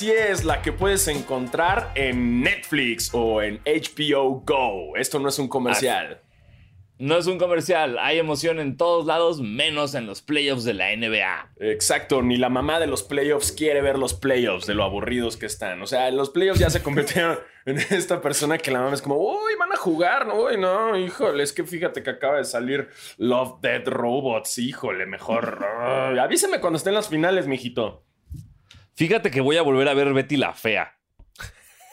Así es, la que puedes encontrar en Netflix o en HBO Go. Esto no es un comercial. No es un comercial, hay emoción en todos lados, menos en los playoffs de la NBA. Exacto, ni la mamá de los playoffs quiere ver los playoffs de lo aburridos que están. O sea, los playoffs ya se convirtieron en esta persona que la mamá es como, uy, van a jugar, no, uy, no, híjole, es que fíjate que acaba de salir Love Dead Robots, híjole, mejor. avíseme cuando estén las finales, mijito. Fíjate que voy a volver a ver Betty la Fea.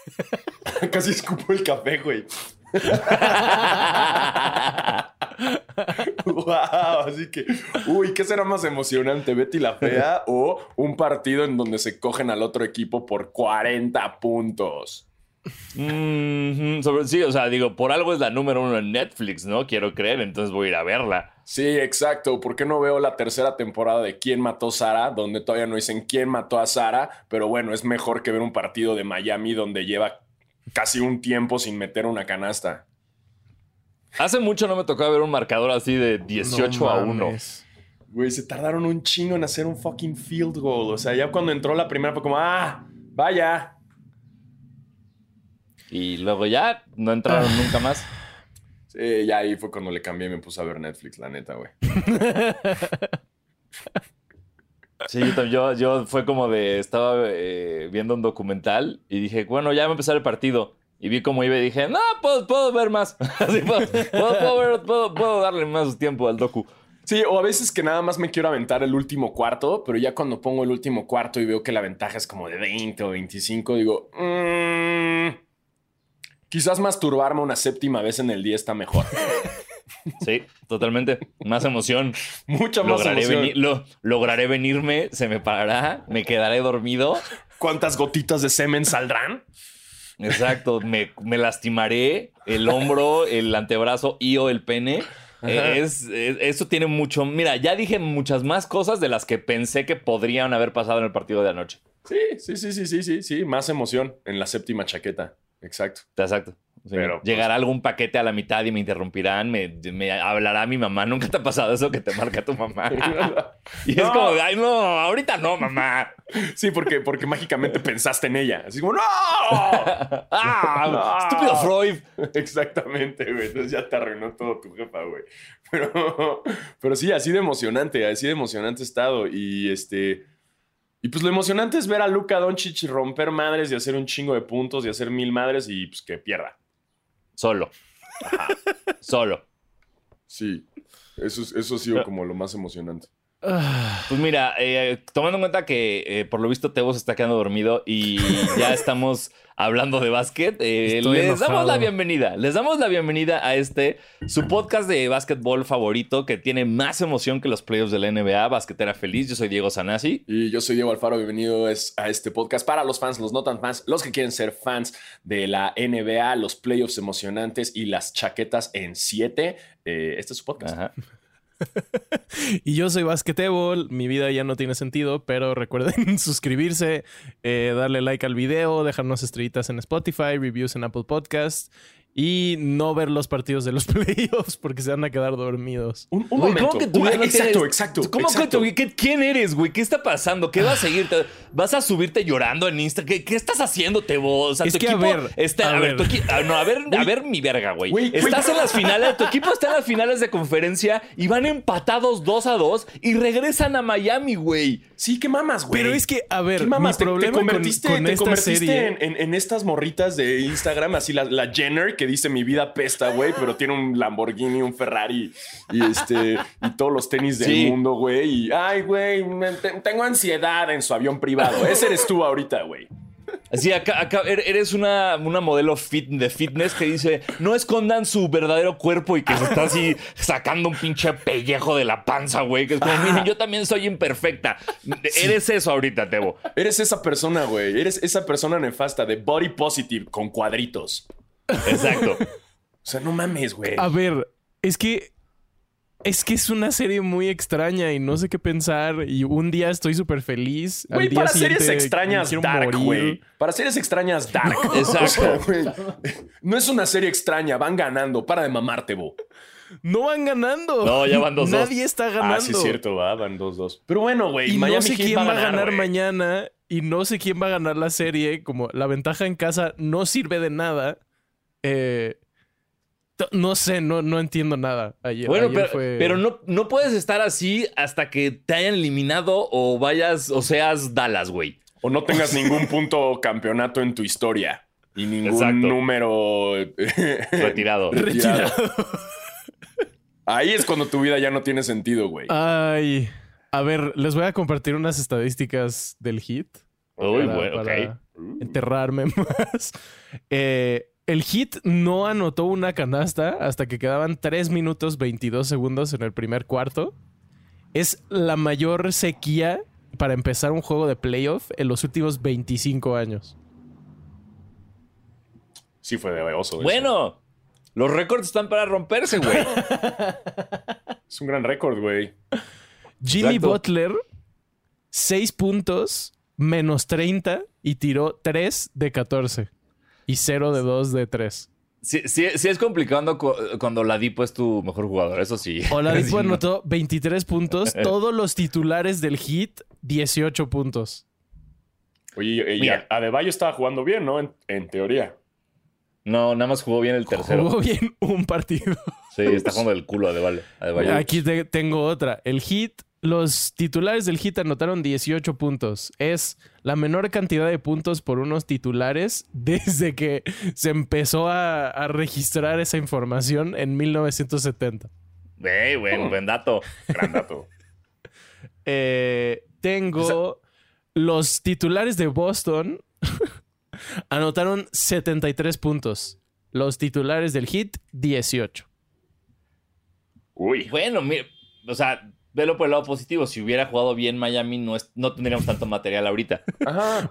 Casi escupo el café, güey. wow, así que, uy, ¿qué será más emocionante, Betty la Fea o un partido en donde se cogen al otro equipo por 40 puntos? Sí, o sea, digo, por algo es la número uno en Netflix, ¿no? Quiero creer, entonces voy a ir a verla. Sí, exacto. ¿Por qué no veo la tercera temporada de ¿Quién mató a Sara? Donde todavía no dicen quién mató a Sara, pero bueno, es mejor que ver un partido de Miami donde lleva casi un tiempo sin meter una canasta. Hace mucho no me tocaba ver un marcador así de 18 a 1. Güey, se tardaron un chingo en hacer un fucking field goal. O sea, ya cuando entró la primera fue como, ah, vaya. Y luego ya no entraron ah. nunca más. Sí, ya ahí fue cuando le cambié y me puse a ver Netflix, la neta, güey. Sí, yo, yo fue como de, estaba eh, viendo un documental y dije, bueno, ya va a empezar el partido. Y vi cómo iba y dije, no, puedo, ver más. Así, puedo, puedo, darle más tiempo al docu. Sí, o a veces que nada más me quiero aventar el último cuarto, pero ya cuando pongo el último cuarto y veo que la ventaja es como de 20 o 25, digo, mmm, quizás masturbarme una séptima vez en el día está mejor. Sí, totalmente. Más emoción. Mucha más lograré emoción. lograré venirme, se me parará, me quedaré dormido. ¿Cuántas gotitas de semen saldrán? Exacto, me, lastimaré el hombro, el antebrazo y o el pene. Eh, es, eso tiene mucho. Mira, ya dije muchas más cosas de las que pensé que podrían haber pasado en el partido de anoche. Sí, sí, sí, sí, sí, sí, sí. Más emoción en la séptima chaqueta. Exacto. Exacto. Pero, pues, Llegará algún paquete a la mitad y me interrumpirán, me, hablará mi mamá. ¿Nunca te ha pasado eso que te marca tu mamá? y es como, ay, no, ahorita no, mamá. Sí, porque, porque mágicamente pensaste en ella. Así como, ¡no! ¡Ah! ¡Estúpido Freud! Exactamente, güey. Entonces ya te arruinó todo tu jefa, güey. Pero, pero sí, así de emocionante, así de emocionante estado. Y este. Y pues lo emocionante es ver a Luca Doncic romper madres y hacer un chingo de puntos y hacer mil madres y pues que pierda. Solo. Solo. Sí. Eso, eso ha sido como lo más emocionante. Pues mira, eh, tomando en cuenta que eh, por lo visto Tebo se está quedando dormido y ya estamos hablando de básquet, eh, les damos la bienvenida. Les damos la bienvenida a este, su podcast de básquetbol favorito que tiene más emoción que los playoffs de la NBA, Basquetera Feliz. Yo soy Diego Sanasi. Y yo soy Diego Alfaro. Bienvenido a este podcast para los fans, los no tan fans, los que quieren ser fans de la NBA, los playoffs emocionantes y las chaquetas en 7. este es su podcast. Ajá. y yo soy Basquetebol, mi vida ya no tiene sentido, pero recuerden suscribirse, eh, darle like al video, dejarnos estrellitas en Spotify, reviews en Apple Podcast y no ver los partidos de los playoffs porque se van a quedar dormidos. Un, momento. ¿Cómo que tú exacto, exacto. ¿Cómo que tú, ¿Quién eres, güey? ¿Qué está pasando? ¿Qué vas a seguirte? ¿Vas a subirte llorando en Instagram? ¿Qué, estás haciendo, Tebo? O sea, es que a ver, está, a, ver, ah, no, a ver, a ver mi verga, güey. Estás en las finales, tu equipo está en las finales de conferencia y van empatados 2 a 2 y regresan a Miami, güey. Sí, qué mamas, güey. Pero es que, a ver, mi problema te, convertiste, con, esta serie... en, en, estas morritas de Instagram, así la, la Jenner que dice mi vida pesta, güey, pero tiene un Lamborghini, un Ferrari y este y todos los tenis del mundo, güey. Y ay, güey, tengo ansiedad en su avión privado. Ese eres tú ahorita, güey. Así, acá, er, eres una, una modelo fit, de fitness que dice, no escondan su verdadero cuerpo y que se está así sacando un pinche pellejo de la panza, güey. Que es como, miren, yo también soy imperfecta. Eres eso ahorita, Tebo. Eres esa persona, güey. Eres esa persona nefasta de body positive con cuadritos. Exacto. O sea, no mames, güey. A ver, es que. Es que es una serie muy extraña y no sé qué pensar. Y un día estoy súper feliz. Güey, para series extrañas dark, güey. Para series extrañas dark. Exacto. no es una serie extraña, van ganando. Para de mamarte, bo. No van ganando. No, ya van 2-2. Nadie está ganando. Ah, sí, es cierto, va, van 2-2. Pero bueno, güey. Y no sé quién va a ganar, mañana. y no sé quién va a ganar la serie. Como la ventaja en casa no sirve de nada. Eh, no sé, no, no entiendo nada. Ayer, bueno, pero, pero no, no puedes estar así hasta que te hayan eliminado o vayas o seas Dallas, güey. O no tengas ningún punto campeonato en tu historia. Y ningún número retirado. retirado. Ahí es cuando tu vida ya no tiene sentido, güey. Ay. A ver, les voy a compartir unas estadísticas del hit. Uy, bueno, ok. Enterrarme más. Eh, el Hit no anotó una canasta hasta que quedaban 3 minutos 22 segundos en el primer cuarto. Es la mayor sequía para empezar un juego de playoff en los últimos 25 años. Sí, fue de oso. Bueno, los récords están para romperse, güey. es un gran récord, güey. Jimmy Butler, 6 puntos, menos 30 y tiró 3 de 14 y 0 de 2 de 3. Sí, sí, es complicado cuando Ladipo es tu mejor jugador, eso sí. Oladipo anotó 23 puntos, todos los titulares del hit, 18 puntos. Oye, y Adebayo estaba jugando bien, ¿no? En, teoría. No, nada más jugó bien el tercero. Jugó bien un partido. Sí, está jugando el culo Adebayo. Aquí tengo otra. El hit los titulares del hit anotaron 18 puntos. Es la menor cantidad de puntos por unos titulares desde que se empezó a, registrar esa información en 1970. Hey, buen, buen dato. Gran dato. Eh, tengo los titulares de Boston anotaron 73 puntos. Los titulares del hit, 18. Uy. Bueno, mira, o sea, velo por el lado positivo. Si hubiera jugado bien Miami, no, no tendríamos tanto material ahorita.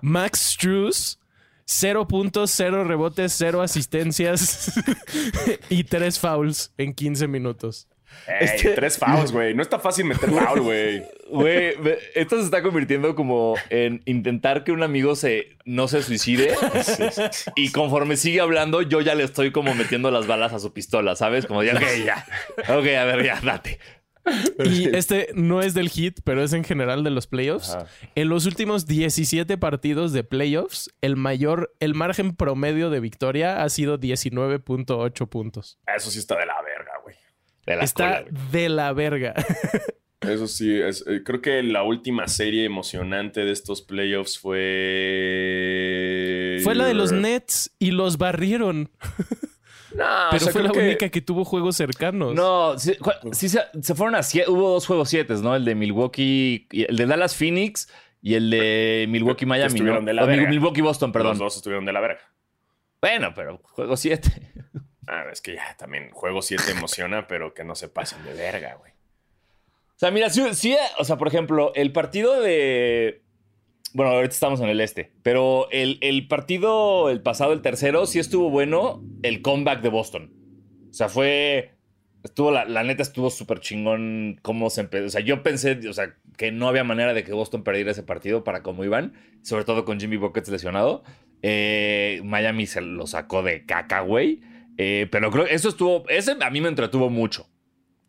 Max Struz, 0 puntos, 0 rebotes, 0 asistencias y 3 fouls en 15 minutos. Este... Tres fouls, güey. No está fácil meter foul, güey. Güey, esto se está convirtiendo como en intentar que un amigo se, no se suicide. Y conforme sigue hablando, yo ya le estoy como metiendo las balas a su pistola, ¿sabes? Como ya, ok, ya. Ok, a ver, ya, date. Y este no es del hit, pero es en general de los playoffs. En los últimos 17 partidos de playoffs, el mayor, el margen promedio de victoria ha sido 19.8 puntos. Eso sí está de la verga, güey. Está de la verga. Eso sí, eh, creo que la última serie emocionante de estos playoffs fue. Fue la de los Nets y los barrieron. No, pero fue la única que tuvo juegos cercanos. No, sí, se, fueron a siete, hubo dos juegos siete, ¿no? El de Milwaukee, el de Dallas Phoenix y el de Milwaukee Miami. Estuvieron de la verga. Milwaukee Boston, perdón. Los dos estuvieron de la verga. Bueno, pero juego siete. Ah, es que ya también juego siete emociona, pero que no se pasen de verga, güey. O sea, mira, sí, o sea, por ejemplo, el partido de bueno, ahorita estamos en el este. Pero el, partido, el pasado, el tercero, sí estuvo bueno el comeback de Boston. O sea, fue. Estuvo, la, neta estuvo súper chingón cómo se empezó. O sea, yo pensé, o sea, que no había manera de que Boston perdiera ese partido para cómo iban. Sobre todo con Jimmy Buckets lesionado. Eh, Miami se lo sacó de caca, güey. Eh, pero creo que eso estuvo. Ese a mí me entretuvo mucho.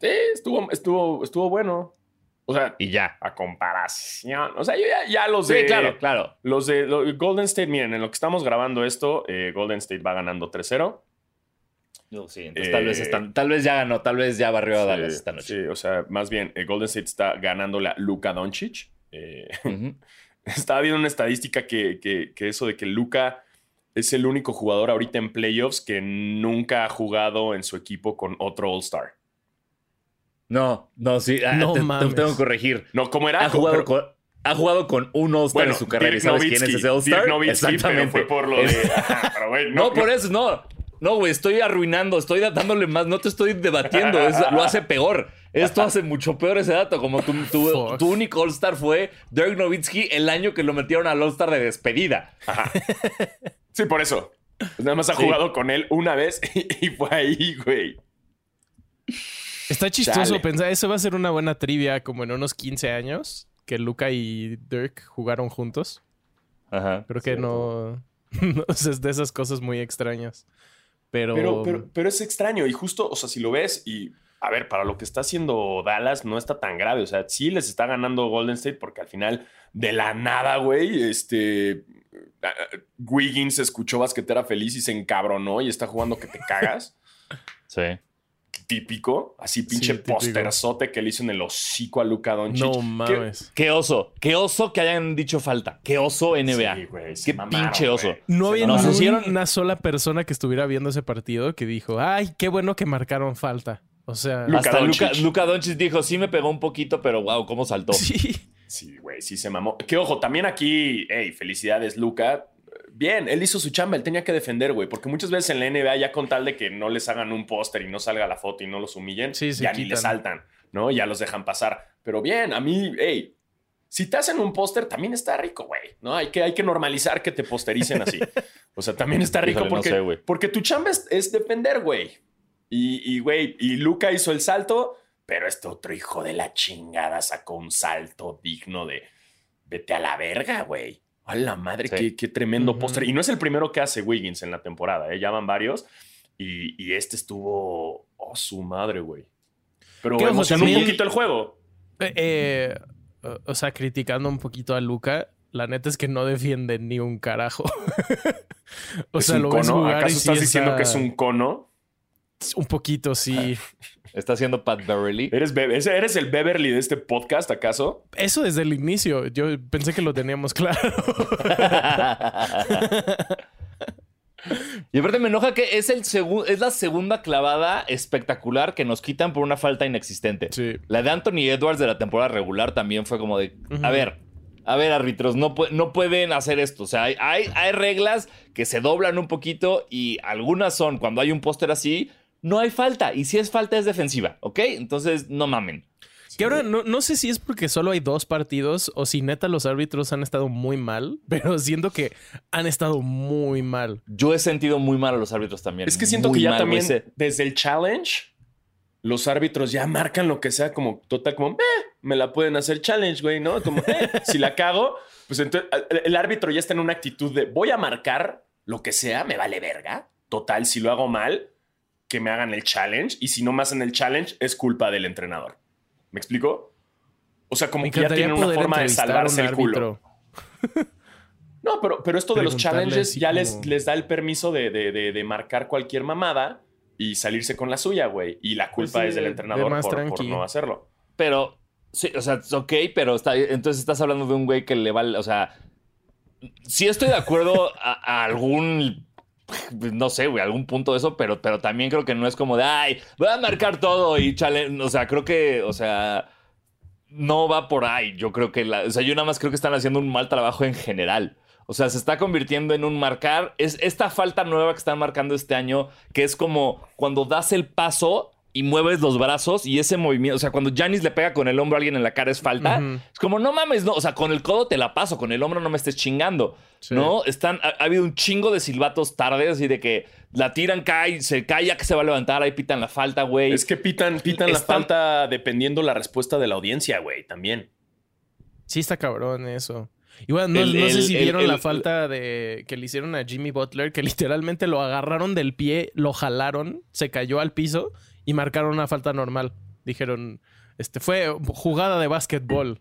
Sí, estuvo, estuvo, estuvo bueno. O sea, y ya. A comparación. O sea, yo ya, los de. Sí, claro, claro. Los de Golden State, miren, en lo que estamos grabando esto, eh, Golden State va ganando 3-0. sí, entonces tal, vez eh, tal vez ya ganó, tal vez ya barrió a Dallas esta noche. Sí, o sea, más bien, eh, Golden State está ganando la Luka Doncic. Estaba viendo una estadística que, que, que eso de que Luka es el único jugador ahorita en playoffs que nunca ha jugado en su equipo con otro All-Star. No, no, sí. Ah, no te, tengo que corregir. No, ¿cómo era? Ha jugado, con, ha jugado con un All-Star en su carrera. ¿Y sabes quién es ese All-Star? Exactamente. fue por lo de. no, por eso, no. No, güey, estoy arruinando, estoy dándole más, no te estoy debatiendo, lo hace peor. Esto hace mucho peor ese dato, como tu, tu, único All-Star fue Dirk Nowitzki el año que lo metieron al All-Star de despedida. Sí, por eso. Nada más ha jugado con él una vez y fue ahí, güey. Está chistoso pensar, eso va a ser una buena trivia como en unos 15 años, que Luca y Dirk jugaron juntos. Ajá. Creo que no, no es de esas cosas muy extrañas. Pero... Pero, pero, pero es extraño y justo, o sea, si lo ves y, a ver, para lo que está haciendo Dallas no está tan grave, o sea, sí les está ganando Golden State porque al final, de la nada, güey, este... Wiggins escuchó basquetera feliz y se encabronó y está jugando que te cagas. Sí. Típico, así pinche Sí, posterzote que le hizo en el hocico a Luca Doncic. No ¿Qué- mames. Qué oso, qué oso que hayan dicho falta. Qué oso NBA. Sí, güey, se qué mamaron, pinche oso. güey. No había Nos hicieron- una sola persona que estuviera viendo ese partido que dijo, ay, qué bueno que marcaron falta. O sea, Luka Hasta Luca, Doncic dijo, sí me pegó un poquito, pero wow, cómo saltó. sí. Sí, güey, sí se mamó. Que ojo, también aquí, hey, felicidades, Luca. Bien, él hizo su chamba, él tenía que defender, güey, porque muchas veces en la NBA ya con tal de que no les hagan un póster y no salga la foto y no los humillen, Sí, ya ni les saltan, ¿no? Ya los dejan pasar. Pero bien, a mí, hey, si te hacen un póster, también está rico, güey, ¿no? Hay que, hay que normalizar que te postericen así. O sea, también está rico Híjole, no porque, sé, porque tu chamba es, es defender, güey. Y, y, güey, y Luca hizo el salto, pero este otro hijo de la chingada sacó un salto digno de vete a la verga, güey. A la madre, Sí. qué, qué tremendo Ujú. póster. Y no es el primero que hace Wiggins en la temporada, ¿eh? ya van varios. Y, y este estuvo, oh, su madre, güey. Pero emocionó un poquito el juego. Eh, eh, o- sea, criticando un poquito a Luca, la neta es que no defiende ni un carajo. o ¿Es sea, un lo ves cono? jugar ¿Acaso y sí estás diciendo está- que es un cono? Un poquito, sí. Está haciendo Pat Beverly. ¿Eres, Be- ¿Eres el Beverly de este podcast, acaso? Eso desde el inicio. Yo pensé que lo teníamos claro. y aparte me enoja que es, el es la segunda clavada espectacular que nos quitan por una falta inexistente. sí. La de Anthony Edwards de la temporada regular también fue como de, a ver, a ver árbitros, no, pu- no pueden hacer esto. O sea, hay, hay, hay reglas que se doblan un poquito y algunas son, cuando hay un póster así, no hay falta. Y si es falta es defensiva, ¿ok? Entonces, no mamen. Que ahora no, no sé si es porque solo hay dos partidos o si neta los árbitros han estado muy mal, pero siento que han estado muy mal. Yo he sentido muy mal a los árbitros también. Es que siento Muy que ya mal, también. Ese- desde el challenge, los árbitros ya marcan lo que sea como total, como, eh, me la pueden hacer challenge, güey, ¿no? Como, eh, si la cago, pues entonces el- el árbitro ya está en una actitud de, voy a marcar lo que sea, me vale verga. Total, si lo hago mal, que me hagan el challenge. Y si no me hacen el challenge, es culpa del entrenador. ¿Me explico? O sea, como Me que ya tienen una forma de salvarse el culo. No, pero, pero esto de los challenges ya les, como- les da el permiso de, de- de- de marcar cualquier mamada y salirse con la suya, güey. Y la Pues culpa sí, es del de- entrenador por, por no hacerlo. Pero, sí, o sea, ok, pero está, entonces estás hablando de un güey que le vale, o sea, sí estoy de acuerdo a, a algún, no sé, güey, algún punto de eso, pero, pero también creo que no es como de, ay, voy a marcar todo y challenge, o sea, creo que, o sea, no va por ahí. Yo creo que, la, o sea, yo nada más creo que están haciendo un mal trabajo en general. O sea, se está convirtiendo en un marcar. Es esta falta nueva que están marcando este año, que es como cuando das el paso y mueves los brazos y ese movimiento. O sea, cuando Janis le pega con el hombro a alguien en la cara es falta. Es como, no mames, no. O sea, con el codo te la paso, con el hombro no me estés chingando. Sí. ¿No? Están, ha, ha habido un chingo de silbatos tardes y de que la tiran, cae, se cae ya que se va a levantar, ahí pitan la falta, güey. Es que pitan, pitan la falta dependiendo la respuesta de la audiencia, güey, también. Sí está cabrón eso. Igual no, El- no sé si el- vieron el- la falta de que le hicieron a Jimmy Butler, que literalmente lo agarraron del pie, lo jalaron, se cayó al piso y marcaron una falta normal. Dijeron, este fue jugada de básquetbol.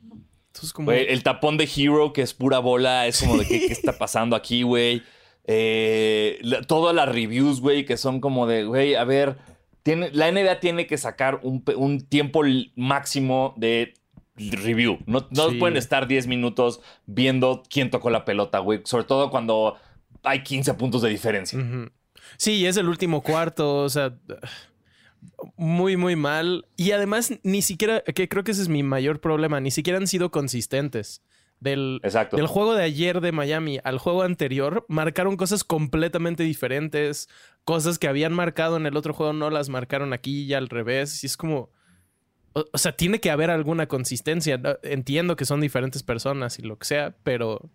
Entonces como Güey, el tapón de Hero, que es pura bola, es como de qué, qué está pasando aquí, güey. Eh, la- todas las reviews, güey, que son como de, güey, a ver, tiene, la NBA tiene que sacar un, tiempo máximo de review. No, no Sí. pueden estar 10 minutos viendo quién tocó la pelota, güey. Sobre todo cuando hay 15 puntos de diferencia. Sí, es el último cuarto, o sea, muy, muy mal. Y además, ni siquiera, que creo que ese es mi mayor problema, ni siquiera han sido consistentes. Del, Exacto. del juego de ayer de Miami al juego anterior, marcaron cosas completamente diferentes. Cosas que habían marcado en el otro juego no las marcaron aquí y al revés. Y es como. O, o sea, tiene que haber alguna consistencia. Entiendo que son diferentes personas y lo que sea, pero.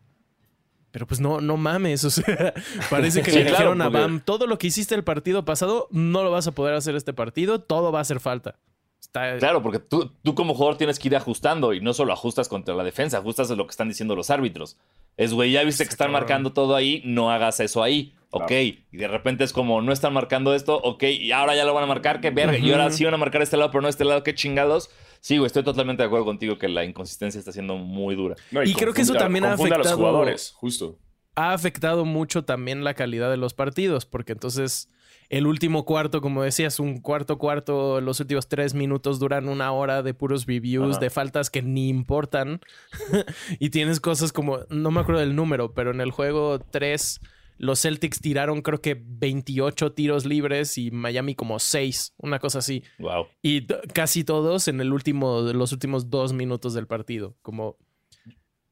Pero pues no, no mames. O sea, parece que Sí, le claro, dijeron a porque- Bam: todo lo que hiciste el partido pasado no lo vas a poder hacer este partido, todo va a hacer falta. Está, Claro, porque tú, tú como jugador tienes que ir ajustando y no solo ajustas contra la defensa, ajustas a lo que están diciendo los árbitros. Es, güey, ya viste que están marcando todo ahí, no hagas eso ahí. Ok, y de repente es como, no están marcando esto, ok, y ahora ya lo van a marcar, qué verga, y ahora sí van a marcar este lado, pero no este lado, qué chingados. Sí, güey, estoy totalmente de acuerdo contigo que la inconsistencia está siendo muy dura. y, creo que eso también ha afectado a los jugadores, justo. Ha afectado mucho también la calidad de los partidos, porque entonces el último cuarto, como decías, un cuarto cuarto, los últimos tres minutos duran una hora de puros reviews, de faltas que ni importan. y tienes cosas como, no me acuerdo del número, pero en el juego 3 los Celtics tiraron creo que 28 tiros libres y Miami como 6, una cosa así. Wow. Y casi todos en el último, los últimos dos minutos del partido. Como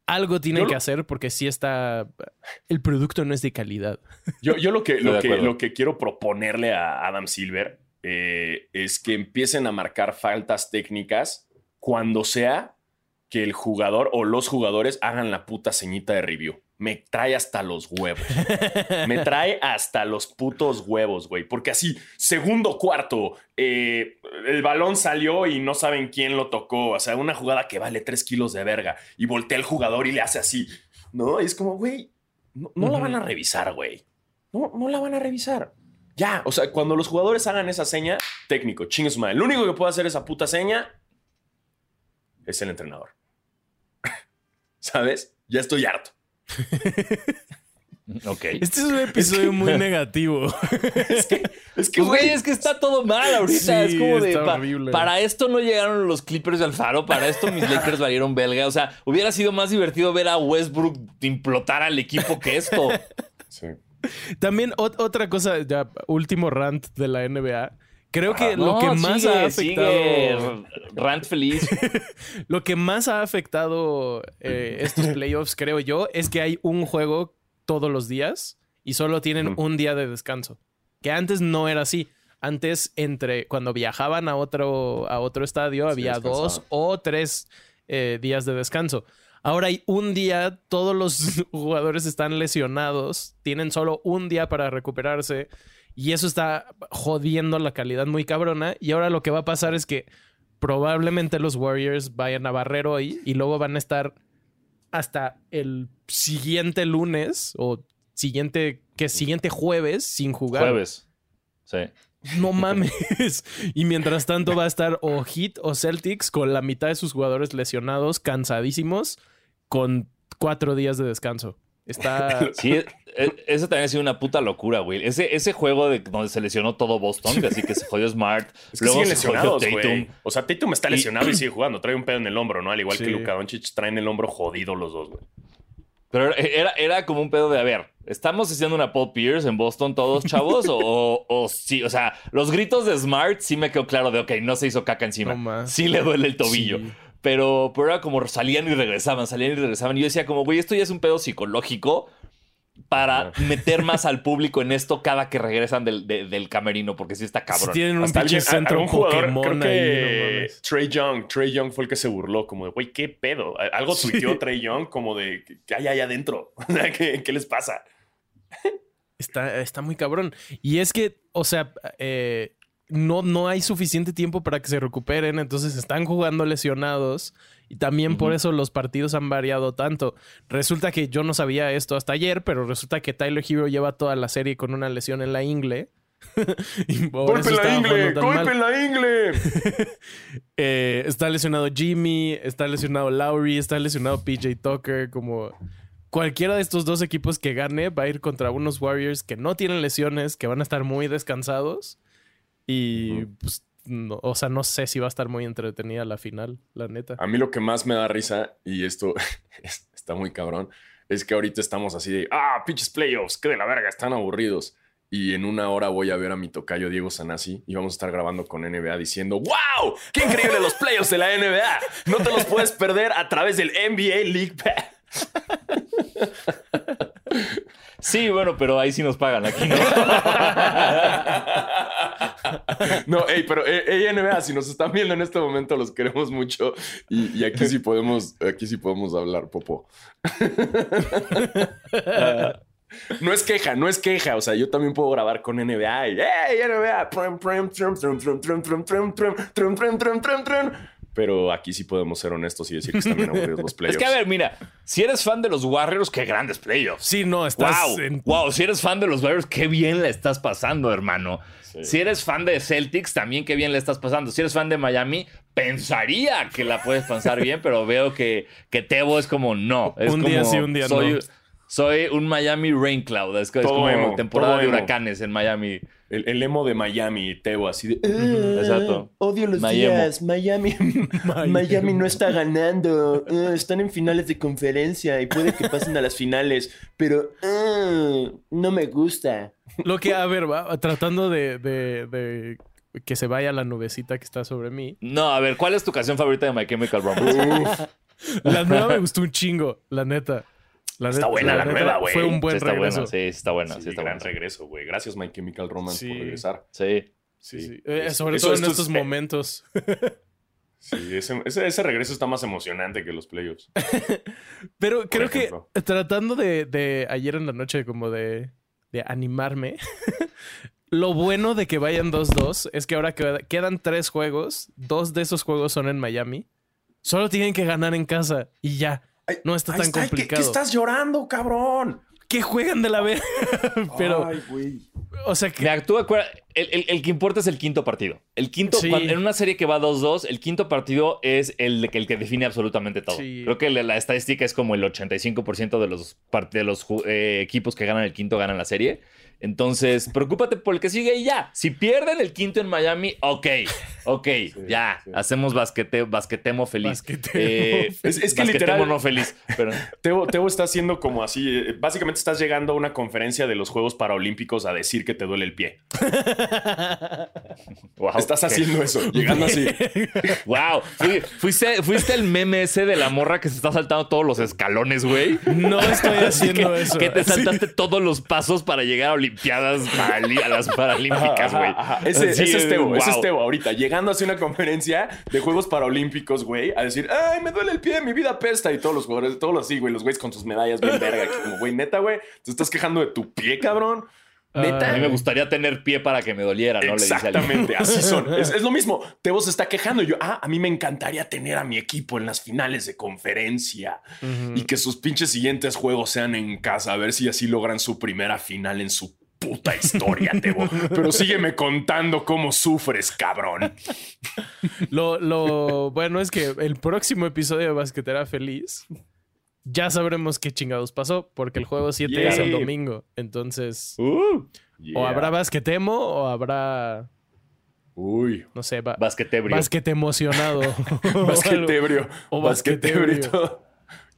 algo tienen que hacer porque si está. El producto no es de calidad. Yo, yo lo, que, lo, que, lo que quiero proponerle a Adam Silver eh, es que empiecen a marcar faltas técnicas cuando sea que el jugador o los jugadores hagan la puta ceñita de review me trae hasta los huevos. me trae hasta los putos huevos, güey. Porque así, segundo cuarto, eh, el balón salió y no saben quién lo tocó. O sea, una jugada que vale tres kilos de verga. Y voltea el jugador y le hace así. ¿No? Y es como, güey, no, la van a revisar, güey. No, no la van a revisar. Ya, o sea, cuando los jugadores hagan esa seña, técnico, chingue su madre. El único que puede hacer esa puta seña es el entrenador. ¿Sabes? Ya estoy harto. Ok. Este es un episodio muy negativo. es que, es que, güey, es que está todo mal ahorita. es como de. para esto no llegaron los Clippers de Alfaro. Para esto mis Lakers valieron belga. O sea, hubiera sido más divertido ver a Westbrook implotar al equipo que esto. Sí. También otra cosa, ya último rant de la NBA. Creo que lo que más ha afectado. Rant feliz. lo que más ha afectado eh, estos playoffs, creo yo, es que hay un juego todos los días y solo tienen un día de descanso. Que antes no era así. Antes, entre cuando viajaban a otro, a otro estadio, había dos o tres eh, días de descanso. Ahora hay un día, todos los jugadores están lesionados, tienen solo un día para recuperarse. Y eso está jodiendo la calidad muy cabrona. Y ahora lo que va a pasar es que probablemente los Warriors vayan a barrer hoy y luego van a estar hasta el siguiente lunes o siguiente, que siguiente jueves sin jugar. Jueves. Sí. No mames. y mientras tanto va a estar o Heat o Celtics con la mitad de sus jugadores lesionados, cansadísimos, con cuatro días de descanso. Está. Sí, e, eso también ha sido una puta locura, güey. Ese, ese juego de donde se lesionó todo Boston, así que se jodió Smart. Es que luego siguen lesionados, Tatum. O sea, Tatum está lesionado y, sigue jugando. Trae un pedo en el hombro, ¿no? Al igual que Luka Doncic traen el hombro jodido los dos, güey. Pero era, era como un pedo de, a ver, ¿estamos haciendo una Paul Pierce en Boston todos, chavos? o, o, sí, o sea, los gritos de Smart sí me quedó claro de, ok, no se hizo caca encima. sí le duele el tobillo. Pero, pero era como salían y regresaban, salían y regresaban. Y yo decía como, güey, esto ya es un pedo psicológico para meter más al público en esto cada que regresan del, del camerino, porque sí está cabrón. tienen un pinche centro un jugador, creo que Trey Young, Trey Young fue el que se burló, como de, güey, ¿qué pedo? Algo tuiteó Trey Young como de, ¿qué hay ahí adentro? ¿Qué, ¿Qué les pasa? Está, está muy cabrón. Y es que, o sea, eh, no, no hay suficiente tiempo para que se recuperen, entonces están jugando lesionados y también por eso los partidos han variado tanto. Resulta que yo no sabía esto hasta ayer, pero resulta que Tyler Hero lleva toda la serie con una lesión en la ingle. ¡Golpe la ingle! ¡Golpe la ingle! eh, está lesionado Jimmy, está lesionado Lowry, está lesionado PJ Tucker, como cualquiera de estos dos equipos que gane va a ir contra unos Warriors que no tienen lesiones, que van a estar muy descansados y pues, o sea, no sé si va a estar muy entretenida la final, la neta. A mí lo que más me da risa, y esto está muy cabrón, es que ahorita estamos así de, ah, pinches playoffs, qué de la verga, están aburridos. Y en una hora voy a ver a mi tocayo Diego Sanasi y vamos a estar grabando con NBA diciendo, ¡Wow! ¡Qué increíble los playoffs de la NBA! No te los puedes perder a través del NBA League Pass. Sí, bueno, pero ahí sí nos pagan, aquí no. No, hey, pero hey, NBA, si nos están viendo en este momento, los queremos mucho y, aquí sí podemos, aquí sí podemos hablar, Popo. No es queja, no es queja. O sea, yo también puedo grabar con NBA y ¡Hey, NBA! Pero aquí sí podemos ser honestos y decir que están bien aburridos los playoffs. Es que, a ver, mira, si eres fan de los Warriors, qué grandes playoffs. Sí, no, estás Wow, en- wow, si eres fan de los Warriors, qué bien le estás pasando, hermano. Si eres fan de Celtics, también qué bien le estás pasando. Si eres fan de Miami, pensaría que la puedes pasar bien, pero veo que, que Tebo es como no. Es Un día sí, un día soy, no. Soy un Miami Rain Cloud. Es, es como emo, temporada de emo. huracanes en Miami. El, el emo de Miami, Teo, así de. "Ah, Exacto. Odio los Miami. días. Miami. Miami no está ganando. Ah, están en finales de conferencia y puede que pasen a las finales. Pero ah, no me gusta. Lo que, a ver, va, tratando de, de- de que se vaya la nubecita que está sobre mí. No, a ver, ¿cuál es tu canción favorita de My Chemical Romance? La nueva me gustó un chingo, la neta. La Está neta- buena la nueva, güey. Fue un Sí, buen está regreso. buena, sí, está buena. Sí, sí, está gran buena. regreso, güey. Gracias, My Chemical Romance, Sí. por regresar. Sí. Sí, sí. Eh, sobre Eso- todo en esto estos es- momentos. Sí, ese, ese, ese regreso está más emocionante que los playoffs. Pero creo que tratando de, de ayer en la noche como de, de animarme, lo bueno de que vayan 2-2 es que ahora queda- quedan tres juegos, dos de esos juegos son en Miami. Solo tienen que ganar en casa y ya. No está tan está, ¿qué- complicado. ¿Qué, estás llorando, cabrón? Que juegan de la vez. Pero, Ay, güey. o sea, que Mira, tú el, el- el que importa es el quinto partido. El quinto, Sí. cuando- en una serie que va 2-2, el quinto partido es el, de que- el que define absolutamente todo. Sí. Creo que la, la estadística es como el 85% de los, part- de los eh, equipos que ganan el quinto ganan la serie. Entonces, preocúpate por el que sigue y ya. Si pierden el quinto en Miami, ok, ok, ya. sí. Hacemos basquete, basquetemo feliz. Basquetemo Eh, Es- es que basquetemo literal- no feliz. Pero, Teo, Teo está haciendo como así. eh, Básicamente estás llegando a una conferencia de los Juegos Paralímpicos a decir que te duele el pie. wow, Estás haciendo eso, llegando así. Wow, Fui- fuiste, fuiste el meme ese de la morra que se está saltando todos los escalones, güey. no estoy haciendo que, eso. que te Sí. saltaste todos los pasos para llegar a Olimpiadas, paralí- a las Paralímpicas, güey. Ese, Sí, ese es Teo, ese es wow. Teo ahorita, llegando hacia una conferencia de Juegos Paralímpicos, güey, a decir, ay, me duele el pie, mi vida pesta, y todos los jugadores, todos los así, güey, los güeyes con sus medallas bien verga, que como, güey, neta, güey, te estás quejando de tu pie, cabrón. Neta. A mí me gustaría tener pie para que me doliera, ¿no? Le dice. Exactamente, así son. Es, es lo mismo. Teo se está quejando. Y yo, ah, a mí me encantaría tener a mi equipo en las finales de conferencia y que sus pinches siguientes juegos sean en casa, a ver si así logran su primera final en su puta historia, Teo. Pero sígueme contando cómo sufres, cabrón. Lo, lo bueno es que el próximo episodio de Basquetera Feliz ya sabremos qué chingados pasó, porque el juego 7 Yeah. es el domingo. Entonces, Uh, o habrá basquetemo o habrá, Uy, no sé, ba- basquetebrio. basquete emocionado. basquetebrio. O basquetebrio.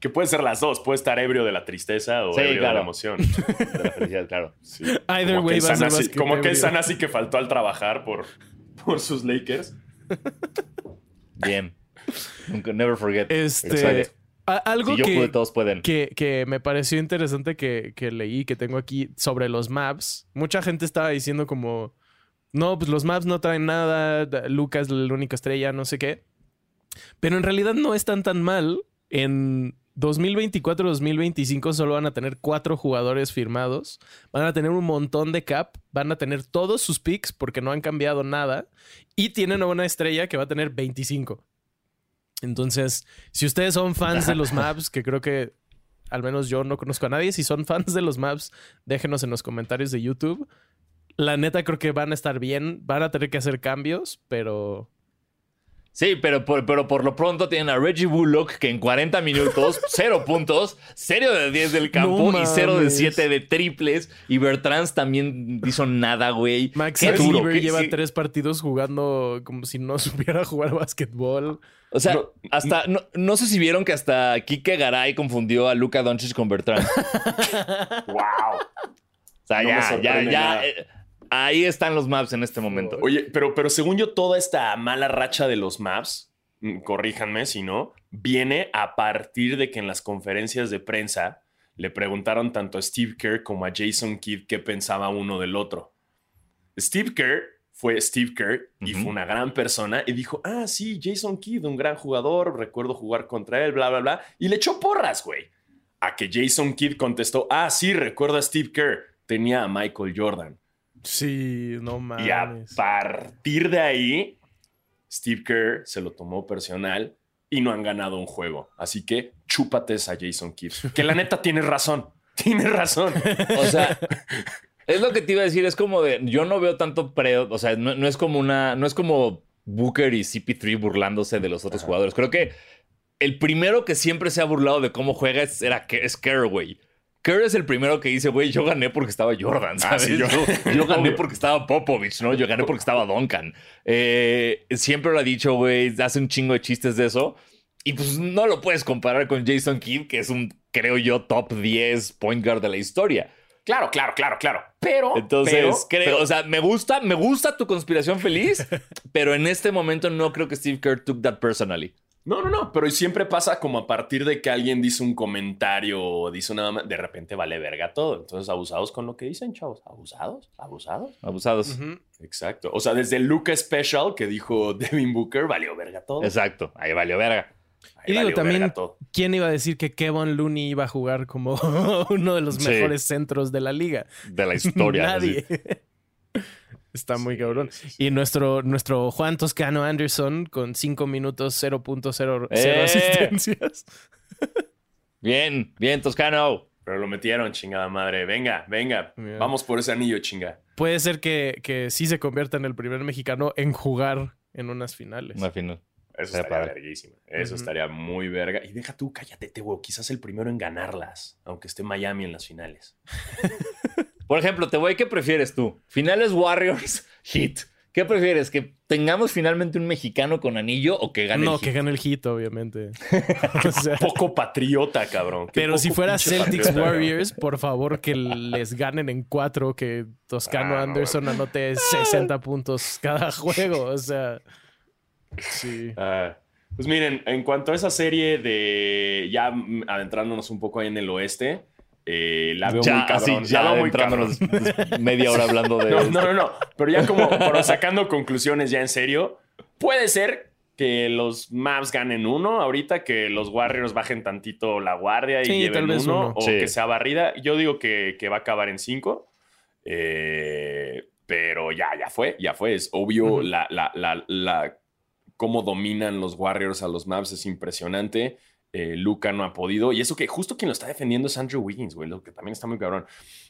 Que puede ser las dos. Puede estar ebrio de la tristeza o Sí, ebrio de la emoción. De la felicidad, claro. Sí. Either Como way que va a ser Sanasi- Como que basquetebrio. Sanasi que faltó al trabajar por, por sus Lakers. Bien. Nunca, never forget. Este, algo Si yo que, pude, todos pueden. que, que me pareció interesante que, que leí, que tengo aquí sobre los maps. Mucha gente estaba diciendo como, no, pues los maps no traen nada, da- Lucas la única estrella, no sé qué. Pero en realidad no están tan mal. En 2024-2025 solo van a tener cuatro jugadores firmados. Van a tener un montón de cap. Van a tener todos sus picks porque no han cambiado nada. Y tienen a una estrella que va a tener 25. Entonces, si ustedes son fans de los maps, que creo que al menos yo no conozco a nadie, si son fans de los maps, déjenos en los comentarios de YouTube. La neta creo que van a estar bien, van a tener que hacer cambios, pero Sí, pero por, pero por lo pronto tienen a Reggie Bullock que en 40 minutos, 0 puntos, 0 de 10 del campo No y 0 de mames. 7 de triples. Y Bertrands también hizo nada, güey. Max qué- lleva sí. tres partidos jugando como si no supiera jugar básquetbol. O sea, No, hasta, no, no sé si vieron que hasta Kike Garay confundió a Luka Doncic con Bertrand. ¡Wow! O sea, ya, ya, ya. Ahí están los maps en este momento. Oye, pero, pero según yo, toda esta mala racha de los maps, mm, corríjanme si no, viene a partir de que en las conferencias de prensa le preguntaron tanto a Steve Kerr como a Jason Kidd qué pensaba uno del otro. Steve Kerr fue Steve Kerr y fue una gran persona y dijo, ah, sí, Jason Kidd, un gran jugador, recuerdo jugar contra él, bla, bla, bla, y le echó porras, güey. A que Jason Kidd contestó, ah, sí, recuerdo a Steve Kerr, tenía a Michael Jordan. Sí, no Y a mames. partir de ahí, Steve Kerr se lo tomó personal y no han ganado un juego. Así que chúpate a Jason Kidd. Que la neta tienes razón. Tienes razón. O sea, es lo que te iba a decir. Es como de. Yo no veo tanto pre. O sea, no, no es como una. No es como Booker y CP3 burlándose de los otros jugadores. Creo que el primero que siempre se ha burlado de cómo juega es, era, es Kerr, güey. Kerr es el primero que dice, güey, yo gané porque estaba Jordan, Ah, ¿sabes? yo- yo, gané Obvio. porque estaba Popovich, ¿no? Yo gané porque estaba Duncan. Eh, siempre lo ha dicho, güey, hace un chingo de chistes de eso. Y pues no lo puedes comparar con Jason Kidd, que es un, creo yo, top 10 point guard de la historia. Claro, claro, claro, claro. Pero. Entonces, pero- creo, pero- o sea, me gusta, me gusta tu conspiración feliz, pero en este momento no creo que Steve Kerr took that personally. No, no, no, pero siempre pasa como a partir de que alguien dice un comentario o dice una mamá, de repente vale verga todo. Entonces, abusados con lo que dicen, chavos. Abusados, abusados. Abusados. Exacto. O sea, desde el Luca Special que dijo Devin Booker, valió verga todo. Exacto, ahí valió verga. Ahí Y digo, también. ¿quién iba a decir que Kevin Looney iba a jugar como uno de los Sí. mejores centros de la liga? De la historia. Nadie. Está muy cabrón. Y nuestro, nuestro Juan Toscano Anderson con 5 minutos 0.0 ¡Eh! asistencias. Bien, bien, Toscano. Pero lo metieron, chingada madre. Venga, venga. Bien. Vamos por ese anillo, chinga. Puede ser que, que sí se convierta en el primer mexicano en jugar en unas finales. Una final. Eso Estaría padre. verguísima. Eso estaría muy verga. Y deja tú, cállate, te Quizás el primero en ganarlas, aunque esté Miami en las finales. Por ejemplo, te voy, ¿qué prefieres tú? Finales Warriors, Heat. ¿Qué prefieres? ¿Que tengamos finalmente un mexicano con anillo o que gane no, el que Heat? gane el hit, obviamente. O sea, Poco patriota, cabrón. Qué pero si fuera Celtics patriota. Warriors, por favor que les ganen en cuatro, que Toscano Ah, no, Anderson anote 60 puntos cada juego. O sea, sí. Ah, pues miren, en cuanto a esa serie de ya adentrándonos un poco ahí en el oeste, eh, la veo Ya, muy cabrón. así, ya la veo muy entrándonos cabrón. media hora hablando de... No, no, no, no. Pero ya como pero sacando conclusiones ya en serio, puede ser que los Mavs ganen uno ahorita, que los Warriors bajen tantito la guardia y Sí, lleven tal vez uno, uno. o Sí. que sea barrida. Yo digo que, que va a acabar en cinco. Eh, pero ya, ya fue, ya fue. Es obvio la, la, la- cómo dominan los Warriors a los Mavs es impresionante. Eh, Luca no ha podido. Y eso que justo quien lo está defendiendo es Andrew Wiggins, güey, lo que también está muy cabrón.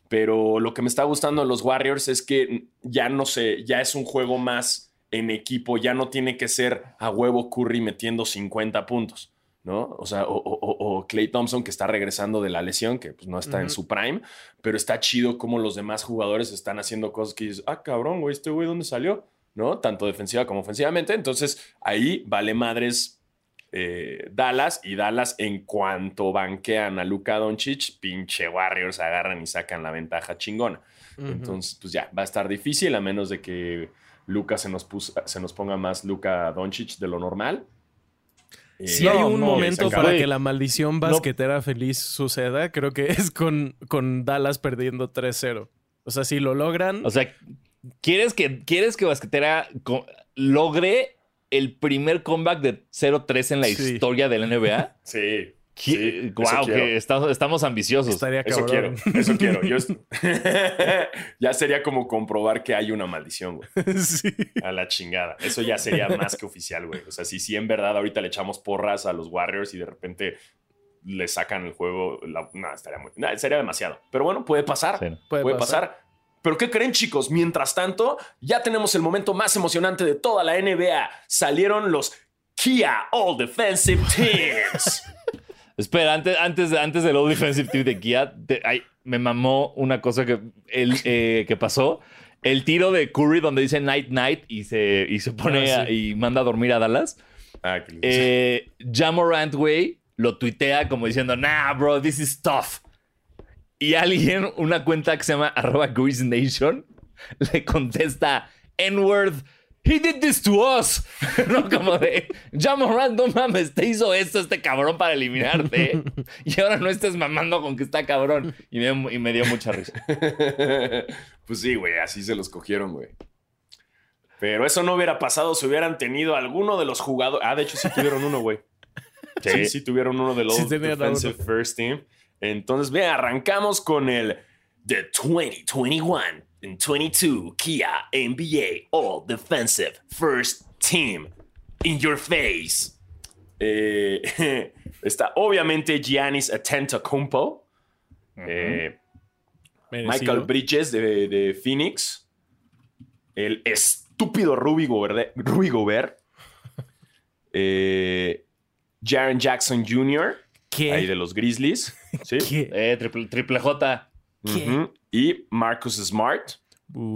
Pero lo que me está gustando de los Warriors es que ya no sé, ya es un juego más en equipo, ya no tiene que ser a huevo Curry metiendo 50 puntos, ¿no? O sea, o, o- o Clay Thompson que está regresando de la lesión, que pues no está en su prime, pero está chido como los demás jugadores están haciendo cosas que dices, ah, cabrón, güey, este güey, ¿dónde salió? ¿No? Tanto defensiva como ofensivamente. Entonces, ahí vale madres eh, Dallas y Dallas en cuanto banquean a Luka Doncic, pinche Warriors agarran y sacan la ventaja chingona. Entonces, pues ya, va a estar difícil a menos de que Luca se nos, pus- se nos ponga más Luka Doncic de lo normal. Eh, Si No, hay un no, momento para que la maldición basquetera feliz suceda, creo que es con, con Dallas perdiendo 3-0. O sea, si lo logran, O sea, ¿quieres que, ¿quieres que Basquetera logre el primer comeback de 0-3 en la Sí. historia de la NBA? Sí. Wow, que estamos, estamos ambiciosos. estaría Eso quiero, eso quiero. Yo est- ya sería como comprobar que hay una maldición, güey. sí. A la chingada. Eso ya sería más que oficial, güey. O sea, si sí en verdad ahorita le echamos porras a los Warriors y de repente le sacan el juego, la- no, estaría muy, no, sería demasiado. Pero bueno, puede pasar. Sí. Puede Puede, pasar. pasar. Pero ¿qué creen, chicos? Mientras tanto, ya tenemos el momento más emocionante de toda la NBA. Salieron los Kia All Defensive Teams. Espera, antes, antes, de- antes del All Defensive Team de Kia, te- ay, me mamó una cosa que, el, eh, que pasó. El tiro de Curry donde dice Night Night y se, y se pone Ah, a- y manda a dormir a Dallas. Ah, qué lindo. Eh, Jamorant, güey, lo tuitea como diciendo, nah, bro, this is tough. Y alguien, una cuenta que se llama arroba Grease Nation, le contesta, N-word, he did this to us. no, como de, Jamorant, no mames, te hizo esto este cabrón para eliminarte. y ahora no estés mamando con que está cabrón. Y me, y me dio mucha risa. pues sí, güey, así se los cogieron, güey. Pero eso no hubiera pasado si hubieran tenido alguno de los jugadores. Ah, de hecho, sí tuvieron uno, güey. Sí, sí tuvieron uno de los Sí Defensive First Team. Entonces, ve, arrancamos con el The 2021 and 22 Kia NBA All Defensive First Team. in your face. Eh, está obviamente Giannis Antetokounmpo. Eh, Merecido. Michael Bridges de, de Phoenix. El estúpido Ruby Gobert. Ruby Gobert. Eh, Jaren Jackson Jr. ¿Qué? Ahí de los Grizzlies. ¿sí? Eh, triple, triple J. Ujú. Y Marcus Smart. Uh,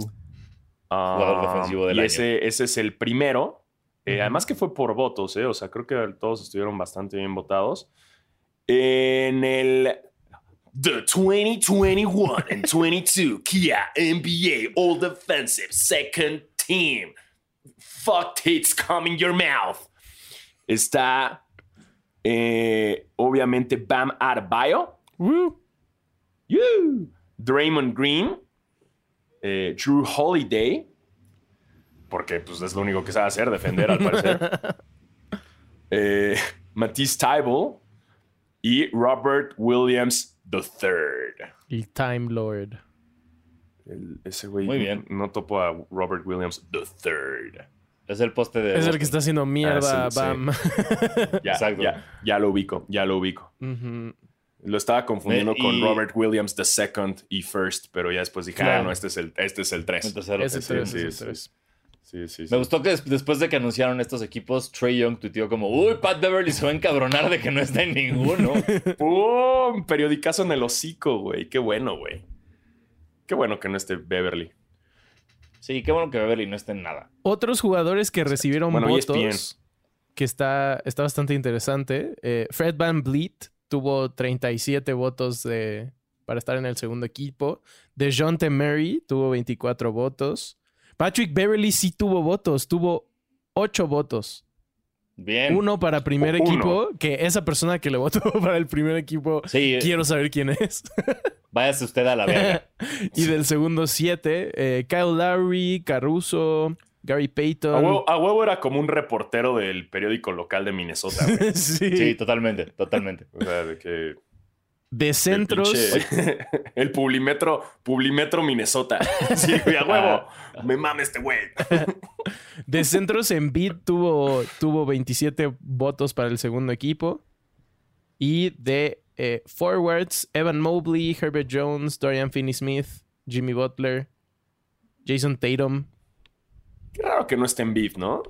Ah, Jugador defensivo del y año. Ese, ese es el primero. Eh. Además que fue por votos, ¿eh? O sea, creo que todos estuvieron bastante bien votados. En el... The 2021 and 22 Kia NBA All Defensive Second Team. Fuck tits coming your mouth. Está eh, obviamente Bam Adebayo. You. Draymond Green, eh, Drew Holiday, porque pues es lo único que sabe hacer, defender al parecer. eh, Matisse Tybalt y Robert Williams III. el Time Lord. El- ese güey Muy bien. no topo a Robert Williams III. Es el poste de. Es el que está haciendo mierda, Ah, sí, sí. Bam. Ya, Exacto. ya, ya lo ubico, ya lo ubico. Lo estaba confundiendo Eh, con Robert Williams II y First, pero ya después dije, Claro. ah, no, este es el, este es el 3. El tercero. Ese sí, sí, sí. Me gustó que des- después de que anunciaron estos equipos, Trey Young tuiteó como, uy, Pat Beverly se va a encabronar de que no está en ninguno. ¡Pum! Periodicazo en el hocico, güey. Qué bueno, güey. Qué bueno que no esté Beverly. Sí, qué bueno que Beverly no esté en nada. Otros jugadores que recibieron Bueno, E votos, ESPN. que está, está bastante interesante. Eh, Fred Van Vliet tuvo 37 votos de, para estar en el segundo equipo. DeJounte Murray tuvo 24 votos. Patrick Beverly sí tuvo votos, tuvo 8 votos. Bien. Uno para primer Uno. equipo, que esa persona que le votó para el primer equipo, Sí, eh, quiero saber quién es. váyase usted a la verga. y del segundo 7, Kyle Lowry, Caruso, Gary A Payton. huevo, a huevo era como un reportero del periódico local de Minnesota, sí. Sí, totalmente, totalmente. O sea, de que... De el centros. pinche- El Publimetro, Publimetro Minnesota. Sí, a huevo. Me mame este güey. De centros, Embiid tuvo, tuvo 27 votos para el segundo equipo. Y de eh, forwards, Evan Mobley, Herbert Jones, Dorian Finney-Smith, Jimmy Butler, Jason Tatum. Qué raro que no esté en beef, ¿no?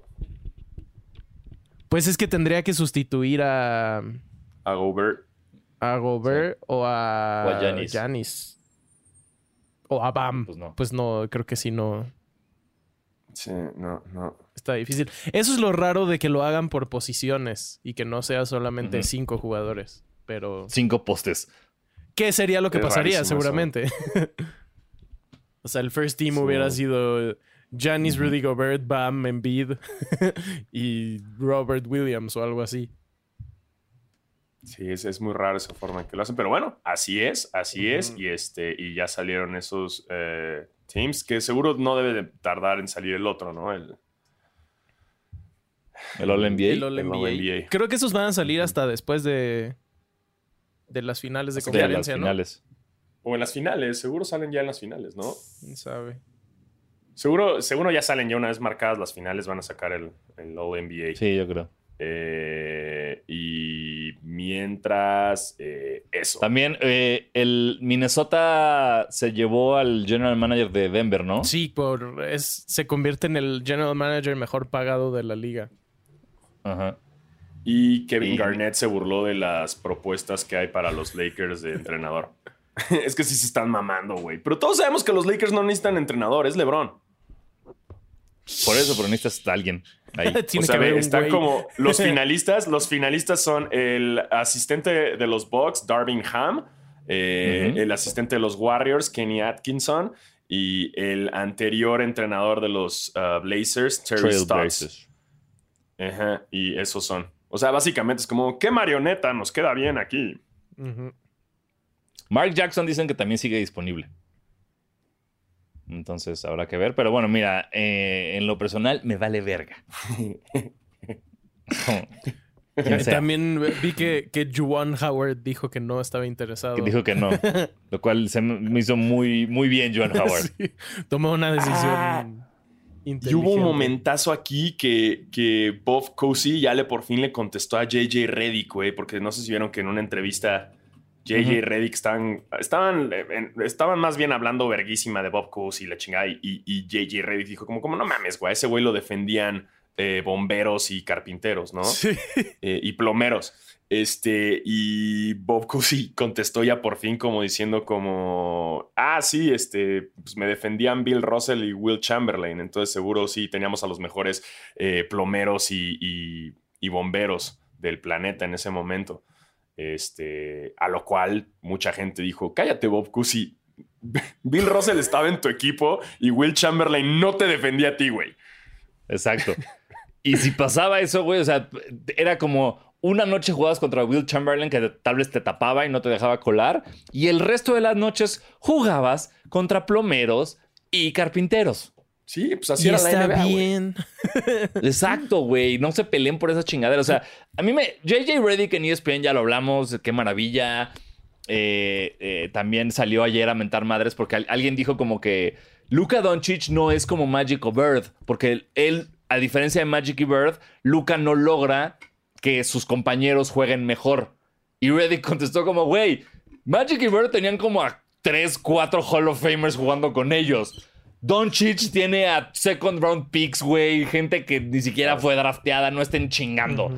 Pues es que tendría que sustituir a, A Gobert. A Gobert o a, O a Giannis. Giannis. O a Bam. Pues no. Pues no, creo que sí, no. Sí, no, no. Está difícil. Eso es lo raro de que lo hagan por posiciones y que no sea solamente cinco jugadores. Pero, Cinco postes. ¿qué sería lo que Es pasaría seguramente? o sea, el first team Sí. hubiera sido Giannis, Rudy Gobert, Bam, Embiid y Robert Williams o algo así. Sí, es, es muy raro esa forma en que lo hacen. Pero bueno, así es, así es. Y este, y ya salieron esos eh, teams que seguro no debe de tardar en salir el otro, ¿no? El, El All NBA. El All el NBA. All NBA. Creo que esos van a salir hasta después de, de las finales de Hasta de las conferencia, ¿no? finales. o en las finales, seguro salen ya en las finales, ¿no? ¿Quién sabe? Seguro, seguro ya salen ya una vez marcadas las finales, van a sacar el, el All NBA. Sí, yo creo. Eh, y mientras, eh, eso. También eh, el Minnesota se llevó al general manager de Denver, ¿no? Sí, por, es, se convierte en el general manager mejor pagado de la liga. Ajá. Y Kevin Y- Garnett se burló de las propuestas que hay para los Lakers de entrenador. es que sí se están mamando, güey. Pero todos sabemos que los Lakers no necesitan entrenador, es LeBron. Por eso, pero necesitas a alguien ahí. Tiene o sea, están güey. como los finalistas. Los finalistas son el asistente de los Bucks, Darvin Ham, eh, el asistente de los Warriors, Kenny Atkinson, y el anterior entrenador de los uh, Blazers, Terry Stotts. Ajá, y esos son. O sea, básicamente es como, ¿qué marioneta nos queda bien aquí? Mark Jackson dicen que también sigue disponible. Entonces habrá que ver. Pero bueno, mira, eh, en lo personal me vale verga. También vi que, que Juwan Howard dijo que no estaba interesado. que dijo que no. Lo cual se me hizo muy, muy bien, Joan Howard. Sí, Tomó una decisión. Y hubo un momentazo aquí que, que Bob Cousy ya le por fin le contestó a JJ Reddick, güey, porque no sé si vieron que en una entrevista JJ Reddick estaban, estaban, estaban más bien hablando verguísima de Bob Cousy y la chingada. Y, y, JJ Reddick dijo, como, como no mames, güey, ese güey lo defendían eh, bomberos y carpinteros, ¿no? Sí. Eh, y plomeros. Este, y Bob Cousy contestó ya por fin como diciendo como, ah, sí, este, pues me defendían Bill Russell y Will Chamberlain, entonces seguro sí teníamos a los mejores eh, plomeros y, bomberos del planeta en ese momento. Este, a lo cual mucha gente dijo, cállate Bob Cousy, Bill Russell estaba en tu equipo y Will Chamberlain no te defendía a ti, güey. Exacto. Y si pasaba eso, güey, o sea, era como una noche jugabas contra Will Chamberlain que tal vez te tapaba y no te dejaba colar. Y el resto de las noches jugabas contra plomeros y carpinteros. Sí, pues así era la NBA, bien. Exacto, güey. No se peleen por esa chingadera. O sea, a mí me. JJ Reddick en ESPN ya lo hablamos. Qué maravilla. Eh, eh, también salió ayer a mentar madres porque alguien dijo como que Luka Doncic no es como Magic o Bird. Porque él, a diferencia de Magic y Bird, Luka no logra que sus compañeros jueguen mejor. Y Reddick contestó como, güey, Magic y Bird tenían como a 3, 4 Hall of Famers jugando con ellos. Don Chich tiene a second round picks, güey, gente que ni siquiera fue drafteada, no estén chingando.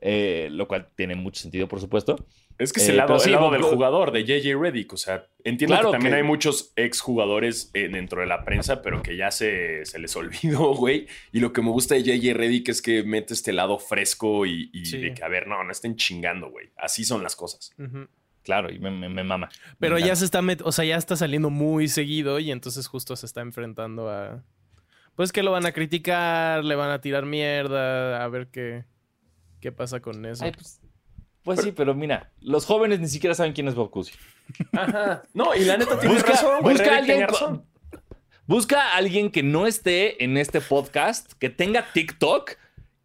Eh, lo cual tiene mucho sentido, por supuesto. Es que es el eh, lado, del jugador, de JJ Reddick. O sea, entiendo que también hay muchos exjugadores eh, dentro de la prensa, pero que ya se, se, les olvidó, güey. Y lo que me gusta de JJ Reddick es que mete este lado fresco y, de que, a ver, no, no estén chingando, güey. Así son las cosas. Claro, y me, mama. Pero ya se está, o sea, ya está saliendo muy seguido y entonces justo se está enfrentando a... Pues que lo van a criticar, le van a tirar mierda, a ver qué, qué pasa con eso. pues pues sí, pero mira, los jóvenes ni siquiera saben quién es Bob Cousy. Ajá. No, y la neta tiene busca, razón. Busca a alguien, busca a alguien que no esté en este podcast, que tenga TikTok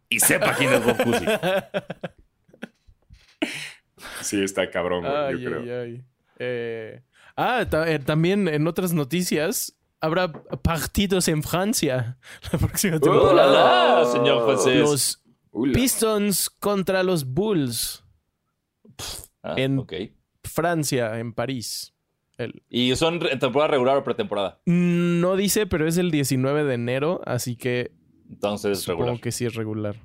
y sepa quién es Bob Cousy. Sí, está cabrón, güey, yo creo. Eh, ah, eh, también en otras noticias, habrá partidos en Francia la próxima temporada. señor José. Los Pistons contra los Bulls. Ah, en Francia, en París. ¿Y son en temporada regular o pretemporada? No dice, pero es el 19 de enero, así que. Entonces es supongo que sí es regular.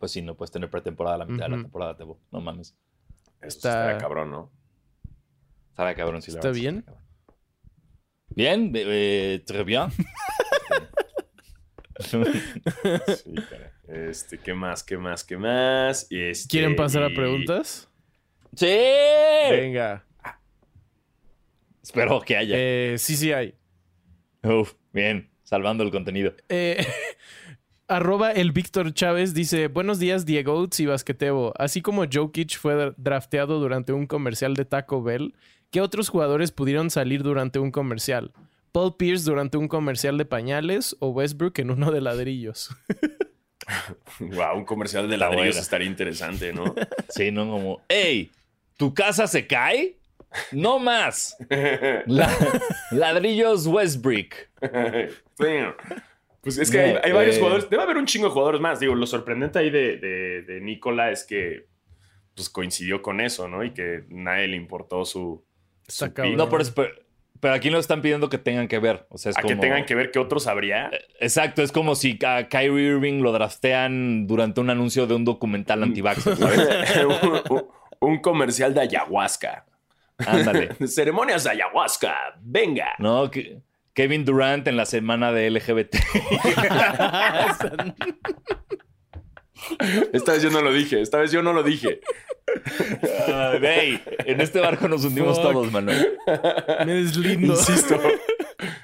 Pues sí, no puedes tener pretemporada a la mitad de la temporada, Tebo. No mames. está... cabrón, ¿no? Estará cabrón, sí. ¿Está bien? Bien, eh, très bien. sí, este, ¿qué más? ¿Qué más? ¿Qué más? Este, ¿Quieren pasar a preguntas? Sí. Venga. Espero que haya. Eh, sí, sí hay. Uf, bien. Salvando el contenido. Eh, arroba el Víctor Chávez dice: Buenos días, Diego y Basquetebo. Así como Jokic fue drafteado durante un comercial de Taco Bell, ¿qué otros jugadores pudieron salir durante un comercial? Paul Pierce durante un comercial de pañales o Westbrook en uno de ladrillos. wow, un comercial de ladrillos estaría interesante, ¿no? Sí, no como, ¡Ey! ¿Tu casa se cae? No más. ladrillos Westbrook. Pues es que hay, varios eh, jugadores. Debe haber un chingo de jugadores más. Digo, lo sorprendente ahí de, de, Nicola es que pues, coincidió con eso, ¿no? Y que nadie le importó su. no, por eso, pero aquí no están pidiendo que tengan que ver. O sea, es ¿A que tengan que ver que otros habría? Eh, exacto, es como si a Kyrie Irving lo draftean durante un anuncio de un documental anti un, un, comercial de ayahuasca. Ándale. Ceremonias de ayahuasca. Venga. No, Kevin Durant en la semana de LGBT. Esta vez yo no lo dije, esta vez yo no lo dije. Uh, en este barco nos hundimos todos, Manuel. Me deslindo. Insisto.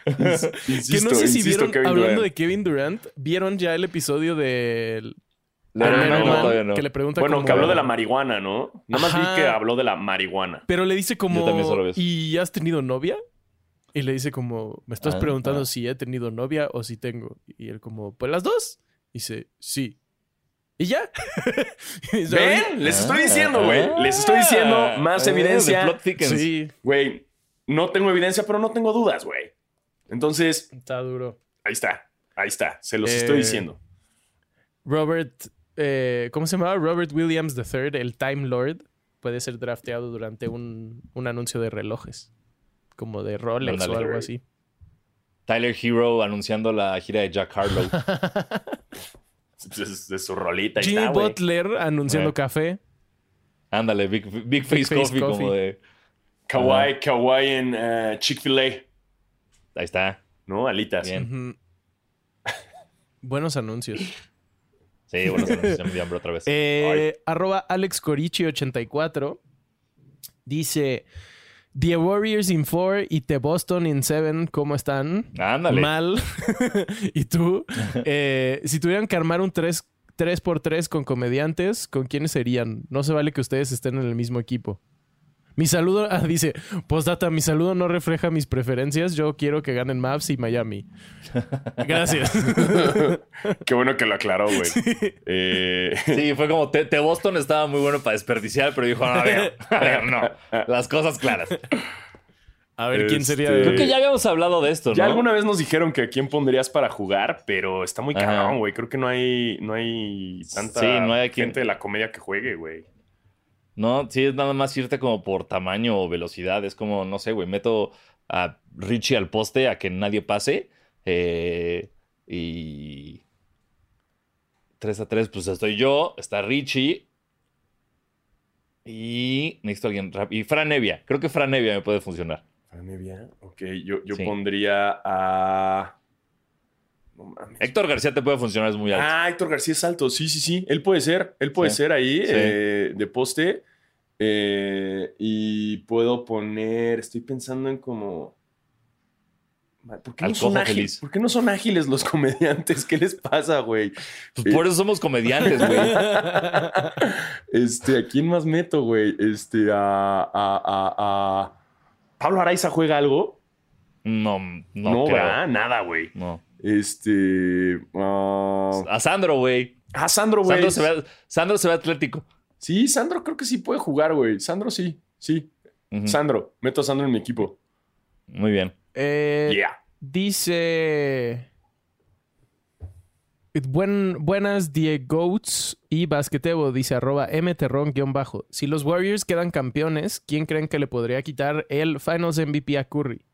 que no sé si vieron, hablando de Kevin Durant, ¿vieron ya el episodio de no, no, no, que le pregunta bueno, que habló de la marihuana, ¿no? Nada más vi que habló de la marihuana. Pero le dice como, ¿y has tenido novia? Y le dice como, me estás ah, preguntando ah. si he tenido novia o si tengo. Y él como, pues las dos. Y dice, sí. Y ya. ¿Ven? Les estoy diciendo, güey. Ah. Les estoy diciendo más evidencia. Sí. Güey, no tengo evidencia, pero no tengo dudas, güey. Entonces. Está duro. Ahí está. Ahí está, se los estoy Eh, diciendo. Robert, eh, ¿cómo se llamaba? Robert Williams III, el Time Lord, puede ser drafteado durante un, un anuncio de relojes, como de Rolex o algo así. Tyler Hero anunciando la gira de Jack Harlow. De, su rolita. Jimmy está. Butler anunciando Eh. café. Ándale, Big, Big Face Face Coffee, Coffee. como de. Kawaii, Kawaii en eh, Chick-fil-A. Ahí está. ¿No? Alitas. Bien. Buenos anuncios. Sí, bueno, se me dio hambre otra vez. Eh, arroba AlexCorichi84 dice: The Warriors in 4 y The Boston in 7, ¿cómo están? Ándale. Mal. ¿Y tú? Eh, si tuvieran que armar un 3, 3x3 con comediantes, ¿con quiénes serían? No se vale que ustedes estén en el mismo equipo. Mi saludo, ah, dice, postdata, mi saludo no refleja mis preferencias. Yo quiero que ganen Mavs y Miami. Gracias. Qué bueno que lo aclaró, güey. Eh, Sí, fue como, te, te Boston estaba muy bueno para desperdiciar, pero dijo, a ver, a ver, no. Las cosas claras. A ver, ¿quién sería? Este- de- Creo que ya habíamos hablado de esto, ¿no? ya alguna vez nos dijeron que a quién pondrías para jugar, pero está muy cabrón, güey. Creo que no hay, no hay tanta Sí, no hay gente de la comedia que juegue, güey. No, sí, es nada más irte como por tamaño o velocidad. Es como, no sé, güey, meto a Richie al poste a que nadie pase. eh, y. 3 a 3, pues estoy yo, está Richie. Y necesito alguien rápido. Y Fran Nevia. Creo que Fran Nevia me puede funcionar. Franevia. Ok, yo, yo Sí. pondría a. No mames. Héctor García te puede funcionar, es muy alto. Ah, Héctor García es alto. Sí, sí, sí. Él puede ser. Él puede Sí. ser ahí Sí. eh, de poste. Eh, y puedo poner. Estoy pensando en como. ¿Por qué, Al no son ágiles? feliz. ¿Por qué no son ágiles los comediantes? ¿Qué les pasa, güey? Pues por eso somos comediantes, güey. Este, ¿a quién más meto, güey? Este, a, a, a, a- ¿Pablo Araiza juega algo? No, no, No, creo. ¿verdad? Nada, güey. No. Este. ah, A Sandro, güey. ah, Sandro, güey. Sandro, se ve- Sandro se ve atlético. Sí, Sandro creo que sí puede jugar, güey. Sandro sí, sí. Sandro, meto a Sandro en mi equipo. Muy bien. Eh, Yeah. Dice. Buen, buenas Diegoats y Basquetebo, dice arroba mterron-bajo. Si los Warriors quedan campeones, ¿quién creen que le podría quitar el Finals MVP a Curry?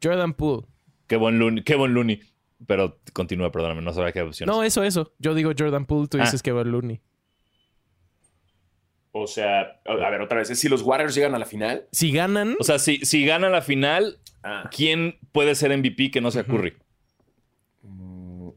Jordan Poole. Qué buen Looney. Qué buen Looney. Pero continúa, perdóname, no sabía qué opciones. No, eso, eso. Yo digo Jordan Poole, tú Ah. dices que va Looney. O sea, a ver, otra vez, si los Warriors llegan a la final. Si ganan, O sea, si, si gana la final, Ah. ¿quién puede ser MVP que no sea Curry? Mm,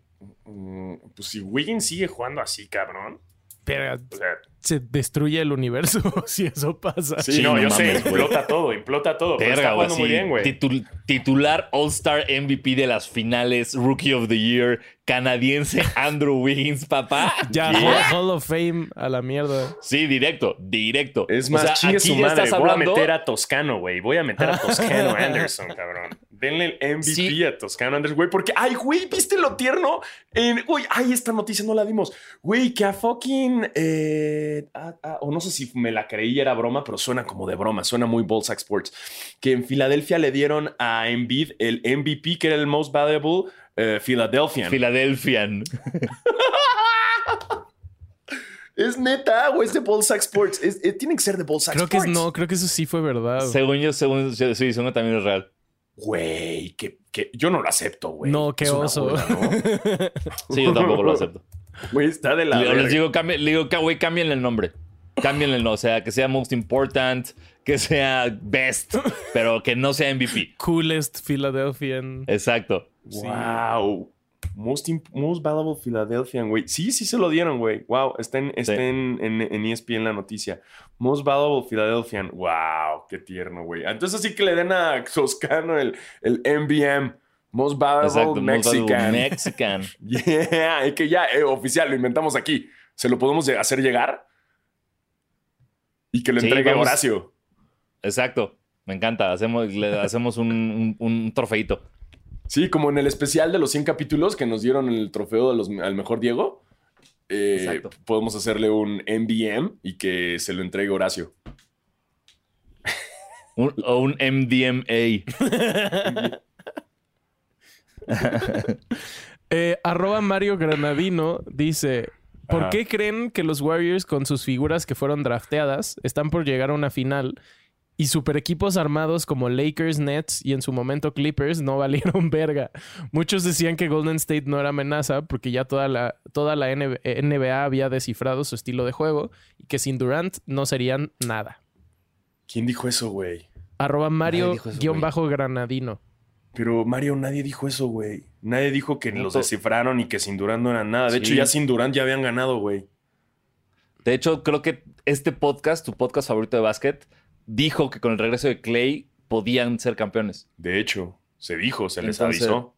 mm, Pues si Wiggins sigue jugando así, cabrón. pero O sea, se destruye el universo si eso pasa. sí, Sí, no, no yo sé, güey. implota todo, implota todo. pero está güey. jugando muy bien, güey. titul- titular All-Star MVP de las finales, Rookie of the Year, canadiense Andrew Wiggins, papá. Ya, Yeah. Hall, of Fame a la mierda. Sí, directo, directo. Es O más, sea, chingue aquí su madre. estás Voy a hablando- meter a Toscano, güey. Voy a meter a Toscano Anderson, cabrón. Denle el MVP Sí. a Toscano Anderson, güey. Porque, ay, güey, ¿viste lo tierno? En, uy, ay, esta noticia no la dimos. Güey, que a fucking. eh, a- a- o no sé si me la creí, era broma, pero suena como de broma. Suena muy Ballsack Sports. Que en Filadelfia le dieron a Embiid el MVP, que era el most valuable eh, Philadelphian. Philadelphian. es neta, güey, es de Ballsack Sports. Es- eh, tiene que ser de Ballsack Creo que es, Sports. no, creo que eso sí fue verdad. Según yo, según sí, sí, según yo también es real. Güey, que, que yo no lo acepto, güey. no, qué oso. burla, ¿no? Sí, yo tampoco lo acepto. Güey, está de la. Le- les digo, cambie- le digo, güey, cámbienle el nombre. Cámbienle el nombre. O sea, que sea most important, que sea best, pero que no sea MVP. Coolest Philadelphian. Exacto. Wow. Most, most valuable Philadelphian, güey. Sí, sí se lo dieron, güey. Wow, está, en, está Sí. en, en, en ESPN la noticia. Most valuable Philadelphian. Wow, qué tierno, güey. Entonces sí que le den a Toscano el, el MBM. Most valuable Exacto. most valuable Mexican. Mexican. yeah, es que ya, eh, oficial, lo inventamos aquí. ¿Se lo podemos de- hacer llegar? Y que lo Sí, entregue vamos. Horacio. Exacto. Me encanta. Hacemos, le hacemos un, un, un trofeito. Sí, como en el especial de los 100 capítulos que nos dieron el trofeo de los- al mejor Diego. eh, Exacto. podemos hacerle un MBM y que se lo entregue Horacio. Un- o un MDMA. Eh, arroba Mario Granadino dice: ¿Por Ajá. qué creen que los Warriors, con sus figuras que fueron drafteadas, están por llegar a una final y super equipos armados como Lakers, Nets y en su momento Clippers no valieron verga? Muchos decían que Golden State no era amenaza porque ya toda la, toda la NB NBA había descifrado su estilo de juego y que sin Durant no serían nada. ¿Quién dijo eso, güey? Arroba Mario Pero Mario, nadie dijo eso, güey. Nadie dijo que los descifraron y que sin Durant no eran nada. De Sí. hecho, ya sin Durant ya habían ganado, güey. De hecho, creo que este podcast, tu podcast favorito de básquet, dijo que con el regreso de Clay podían ser campeones. De hecho, se dijo, se les Entonces- avisó.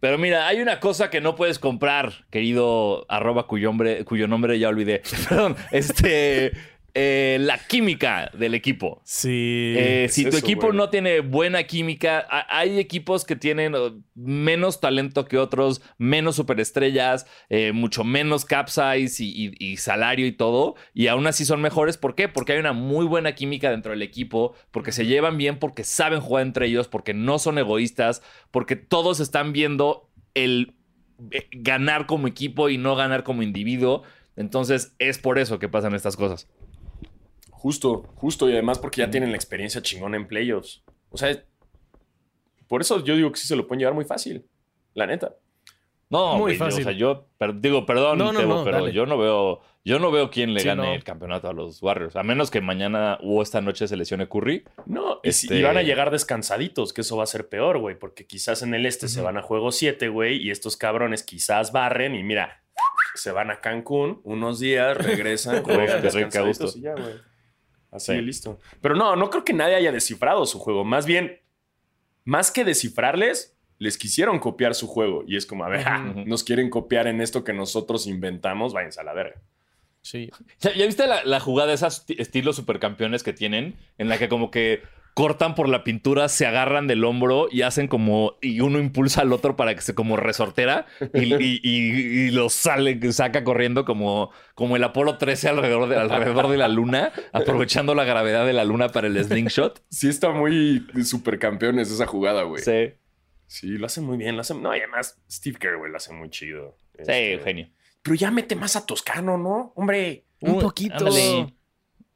Pero mira, hay una cosa que no puedes comprar, querido arroba cuyo, hombre, cuyo nombre ya olvidé. Perdón, este... eh, la química del equipo. Sí. Eh, es si tu eso, equipo güey. no tiene buena química, ha- hay equipos que tienen eh, menos talento que otros, menos superestrellas, eh, mucho menos cap size y, y- y salario y todo, y aún así son mejores. ¿Por qué? Porque hay una muy buena química dentro del equipo, porque se llevan bien, porque saben jugar entre ellos, porque no son egoístas, porque todos están viendo el ganar como equipo y no ganar como individuo. Entonces es por eso que pasan estas cosas. Justo, justo. Y además porque Mm. ya tienen la experiencia chingona en playoffs. O sea, por eso yo digo que sí se lo pueden llevar muy fácil. La neta. No, Muy güey, yo- fácil. o sea, yo per- digo, perdón, No, no, Tebo, no, pero dale. yo no veo, yo no veo quién le Sí, gane no. el campeonato a los Warriors, a menos que mañana o esta noche se lesione Curry. No, y, si- Este- y van a llegar descansaditos, que eso va a ser peor, güey, porque quizás en el este se van a juego 7, güey, y estos cabrones quizás barren y mira, se van a Cancún unos días, regresan, juegan descansaditos y ya, güey. Así, Sí. listo. Pero no, no creo que nadie haya descifrado su juego. Más bien, más que descifrarles, les quisieron copiar su juego. Y es como, a ver, nos quieren copiar en esto que nosotros inventamos, váyanse a la verga. Sí. ¿Ya, ya viste la, la jugada de esas esti- estilos supercampeones que tienen? En la que como que cortan por la pintura, se agarran del hombro y hacen como, y uno impulsa al otro para que se como resortera y, y, y- y lo sale, saca corriendo como, como el Apolo 13 alrededor de, alrededor de la luna, aprovechando la gravedad de la luna para el slingshot. Sí está muy supercampeones esa jugada, güey. Sí, Sí, lo hacen muy bien. Lo hacen... No, y además Steve Kerr, güey, lo hace muy chido. sí, Este, genio. Pero ya mete más a Toscano, ¿no? Hombre. Un poquito. ándale.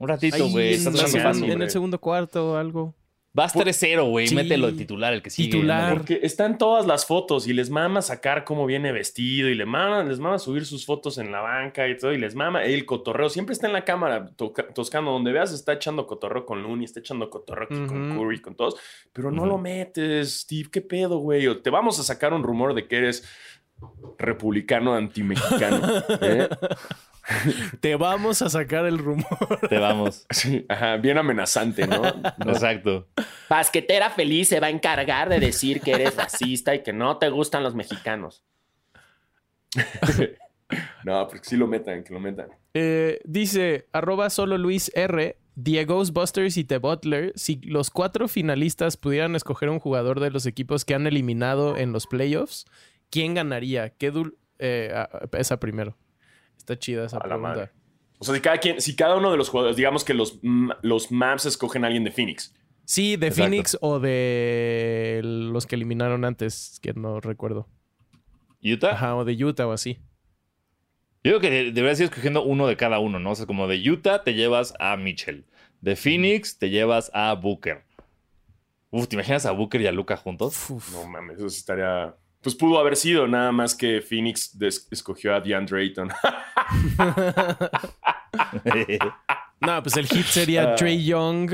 Un ratito, güey. en, Estás en el segundo cuarto o algo. Vas 3-0, güey. Sí. Mételo de titular, el que sigue. Titular. Porque están todas las fotos y les mama sacar cómo viene vestido y le mama, les mama subir sus fotos en la banca y todo y les mama el cotorreo. Siempre está en la cámara Toscano, donde veas está echando cotorreo con Looney, está echando cotorreo con. Curry, con todos, pero no lo metes, Steve, ¿qué pedo, güey? Te vamos a sacar un rumor de que eres republicano antimexicano. ¿eh? Te vamos a sacar el rumor. Te vamos. Sí, ajá, bien amenazante, ¿no? Exacto. Basquetera feliz se va a encargar de decir que eres racista y que no te gustan los mexicanos. no, porque sí lo metan, que lo metan. Eh, dice, arroba solo Luis R. The Ghostbusters y The Butler, si los cuatro finalistas pudieran escoger un jugador de los equipos que han eliminado en los playoffs, ¿quién ganaría? ¿Qué dul eh, esa primero. Está chida esa A la pregunta. madre. O sea, si cada, quien, si cada uno de los jugadores, digamos que los, los maps escogen a alguien de Phoenix. Sí, de Exacto. Phoenix o de los que eliminaron antes, que no recuerdo. ¿Utah? Ajá, o de Utah o así. Yo creo que de- deberías ir escogiendo uno de cada uno, ¿no? O sea, como de Utah te llevas a Mitchell. De Phoenix te llevas a Booker. Uf, ¿te imaginas a Booker y a Luca juntos? Uf. No mames, eso estaría. Pues pudo haber sido, nada más que Phoenix escogió a DeAndre Ayton. No, pues el hit sería Ah. Trey Young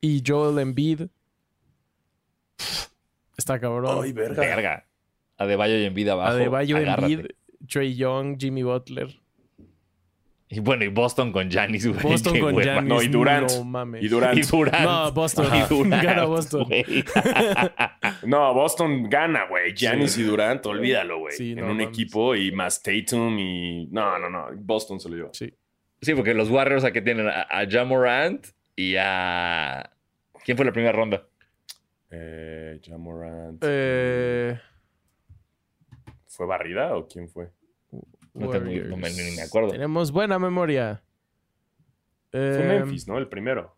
y Joel Embiid. Está cabrón. Ay, verga. Verga. Adebayo y Embiid abajo. Adebayo, agárrate. Embiid, Trey Young, Jimmy Butler. Y bueno, y Boston con Giannis, güey. Boston qué con hueva. Giannis. No, y Durant. No mames. Y Durant. Y Durant. No, Boston. Y Durant, Gana Boston. No, Boston gana, güey. Giannis y Durant, olvídalo, güey. Sí, en no un mames. equipo y más Tatum y. No, no, no. Boston se lo lleva. Sí. Sí, porque los Warriors aquí tienen a, a Ja Morant y a... ¿Quién fue la primera ronda? Eh, Ja Morant. Eh, ¿Fue barrida o quién fue? No tengo- Warriors. no me- ni me acuerdo. Tenemos buena memoria. Fue Eh, Memphis, ¿no? El primero.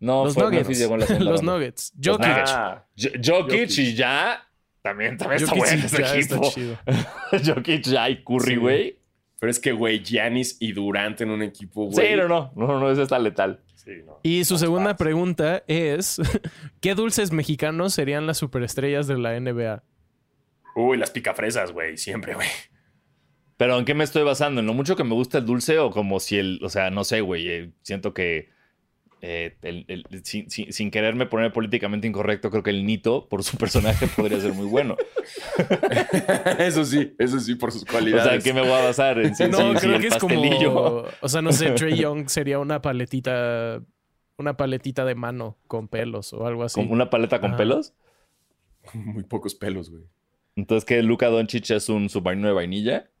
No, Los fue Nuggets. Memphis llegó en la segunda los ronda. Nuggets. Jokic. Ah, Jo- Jokic Jokic. y ya También, también está bueno ese equipo. Jokic ya y Curry, Sí. güey. Pero es que, güey, Giannis y Durant en un equipo, güey. Sí, no, no, no, no, ese está letal. Sí, no. Y su segunda pregunta es: ¿Qué dulces mexicanos serían las superestrellas de la NBA? Uy, las picafresas, güey, siempre, güey. Pero ¿en qué me estoy basando? ¿En lo mucho que me gusta el dulce o como si el, o sea, no sé, güey, eh, siento que eh, el- el- sin, sin- sin quererme poner políticamente incorrecto, creo que el Nito, por su personaje, podría ser muy bueno. eso sí, eso sí, por sus O cualidades. sea, ¿en qué me voy a basar? En no, creo el que es como. O sea, no sé, Trey Young sería una paletita. Una paletita de mano con pelos o algo así. ¿Como una paleta con Ajá. pelos? Muy pocos pelos, güey. Entonces, ¿qué? ¿Luca Doncic es un submarino de vainilla?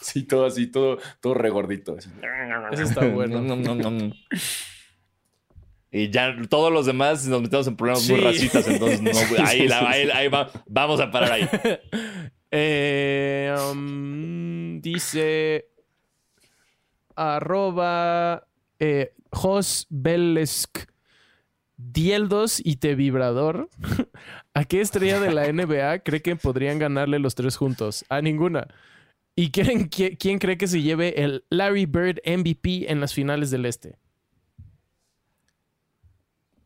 Sí, todo así, todo, todo regordito. así. Eso está bueno. Y ya todos los demás nos metemos en problemas muy racistas, entonces no, ahí, la- ahí- ahí va- vamos a parar ahí. Eh, um, dice arroba eh, Jos Belesk Dieldos y Te Vibrador. ¿A qué estrella de la NBA cree que podrían ganarle los tres juntos? A ninguna. ¿Y quién, qui- quién cree que se lleve el Larry Bird MVP en las finales del Este?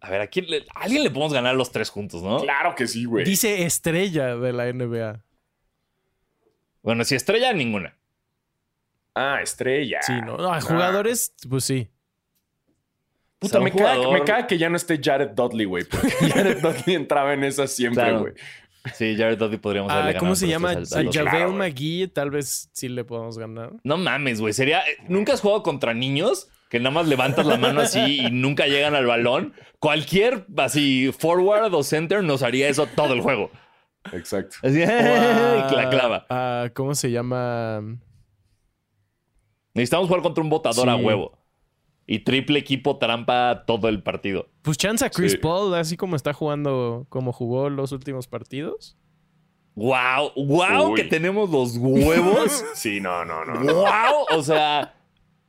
A ver, ¿a, quién le- a alguien le podemos ganar los tres juntos, ¿no? Claro que sí, güey. Dice estrella de la NBA. Bueno, si estrella, ninguna. Ah, estrella. Sí, no. no, a jugadores, pues sí. Puta, O sea, me, caga, jugador- me caga que ya no esté Jared Dudley, güey. Porque Jared Dudley entraba en esa siempre, Claro. güey. Sí, Jared Dudley podríamos haberle Ah, ¿Cómo se llama? al- a los- Javel. McGee, tal vez sí le podemos ganar. No mames, güey. Sería. ¿Nunca has jugado contra niños? Que nada más levantas la mano así y nunca llegan al balón. Cualquier así forward o center nos haría eso todo el juego. Exacto. Así, a- la clava. a- ¿Cómo se llama? Necesitamos jugar contra un botador a Sí. huevo. Y triple equipo trampa todo el partido. Pues chance a Chris Sí. Paul, así como está jugando, como jugó los últimos partidos. ¡Wow! ¡Wow! Uy. Que tenemos los huevos. Sí, no, no, no. ¡Wow! O sea,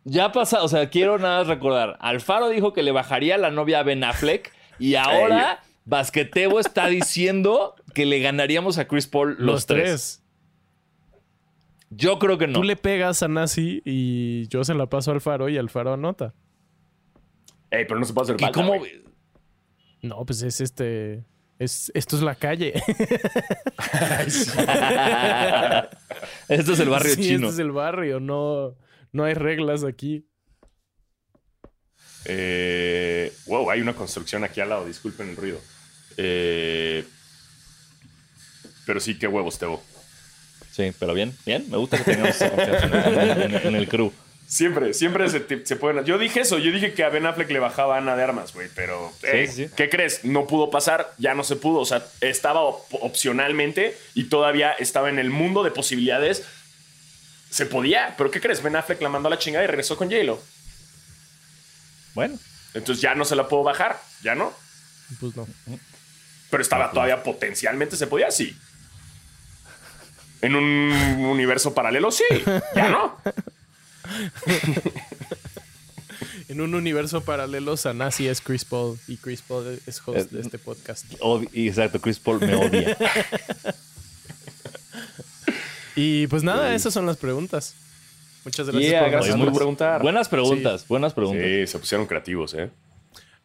ya pasa. O sea, quiero nada más recordar. Alfaro dijo que le bajaría la novia a Ben Affleck. Y ahora Basquetebo está diciendo que le ganaríamos a Chris Paul los, tres. Yo creo que no. Tú le pegas a Nasi y yo se la paso a Alfaro y Alfaro anota. Ey, pero no se puede hacer ¿Y falta, cómo? No, pues es este. Es, esto es la calle. Esto es el barrio Sí, chino. Este es el barrio, no, no hay reglas aquí. Eh, wow, hay una construcción aquí al lado, disculpen el ruido. Eh, pero sí, qué huevos, Tebo. Sí, pero bien, bien. Me gusta que tengamos en- en- en el crew. Siempre, siempre se, te- se pueden. Yo dije eso, yo dije que a Ben Affleck le bajaba a Ana de Armas, güey, pero. eh, sí, sí. ¿Qué crees? No pudo pasar, ya no se pudo. O sea, estaba op- opcionalmente y todavía estaba en el mundo de posibilidades. Se podía, pero ¿qué crees? Ben Affleck la mandó a la chingada y regresó con J-Lo. Bueno, Entonces ya no se la puedo bajar, ya no. Pues no. Pero estaba todavía potencialmente se podía, sí. En un universo paralelo, sí. Ya no. En un universo paralelo, Sanasi es Chris Paul y Chris Paul es host Eh, de este podcast. exacto, Chris Paul me odia. Y pues nada, esas son las preguntas. Muchas gracias Yeah, por gracias por preguntar. Buenas preguntas, buenas preguntas. Sí, se pusieron creativos, ¿eh?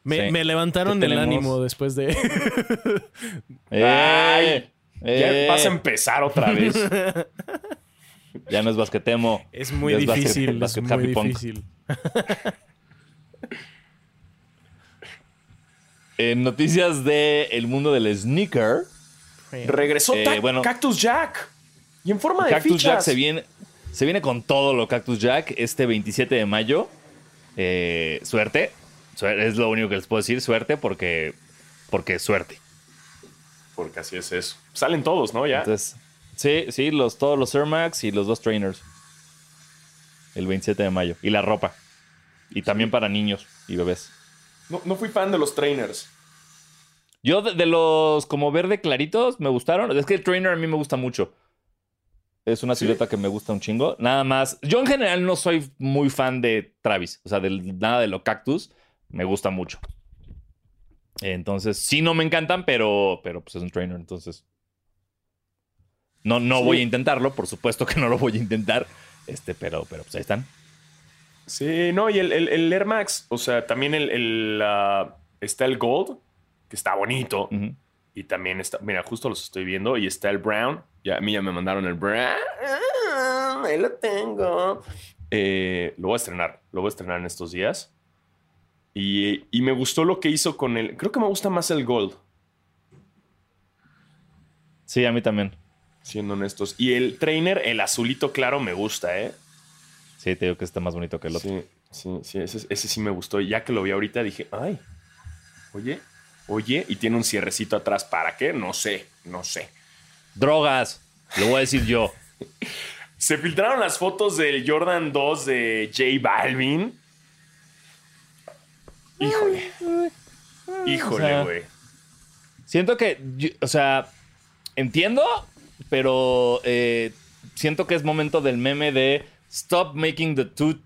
Me, Sí. me levantaron ¿Qué el ánimo después de. ¡Eh! Ay, Ya ¡Eh! vas a empezar otra vez. Ya no es basquetemo. es muy Ya es basket- difícil. Es muy happy punk. difícil. En noticias del mundo del sneaker, Regresó Eh, bueno. Cactus Jack. Y en forma de Cactus fichas. Jack se viene, se viene con todo lo Cactus Jack este 27 de mayo. Eh, suerte. Suer- Es lo único que les puedo decir. Suerte porque, porque suerte. Porque así es eso. Salen todos, ¿no? Ya. Entonces, sí, sí, los, todos los Air Max y los dos trainers. El 27 de mayo. Y la ropa. Y también para niños y bebés. No, no fui fan de los trainers. Yo de, de los como verde claritos me gustaron. Es que el trainer a mí me gusta mucho. Es una ¿Sí? silueta que me gusta un chingo. Nada más. Yo en general no soy muy fan de Travis. O sea, del, nada de lo cactus. Me gusta mucho. Entonces, sí no me encantan, pero, pero pues es un trainer, entonces. No, no voy a intentarlo, por supuesto que no lo voy a intentar. Este, pero, pero pues ahí están. Sí, no, y el, el, Air Max, o sea, también el, está el Gold, que está bonito. Y también está, mira, justo los estoy viendo. Y está el Brown. Ya, a mí ya me mandaron el Brown. Ahí lo tengo. Eh, lo voy a estrenar. Lo voy a estrenar en estos días. Y, y, me gustó lo que hizo con el. Creo que me gusta más el Gold. Sí, a mí también. Siendo honestos. Y el trainer, el azulito claro, me gusta, ¿eh? Sí, te digo que está más bonito que el otro. Sí, sí, sí. Ese, ese sí me gustó. Y ya que lo vi ahorita dije, ay, oye, Oye, y tiene un cierrecito atrás. ¿Para qué? No sé, no sé. Drogas, lo voy a decir yo. Se filtraron las fotos del Jordan 2 de J Balvin. Híjole. Híjole, güey. siento que, o sea, entiendo, pero eh, siento que es momento del meme de stop making the two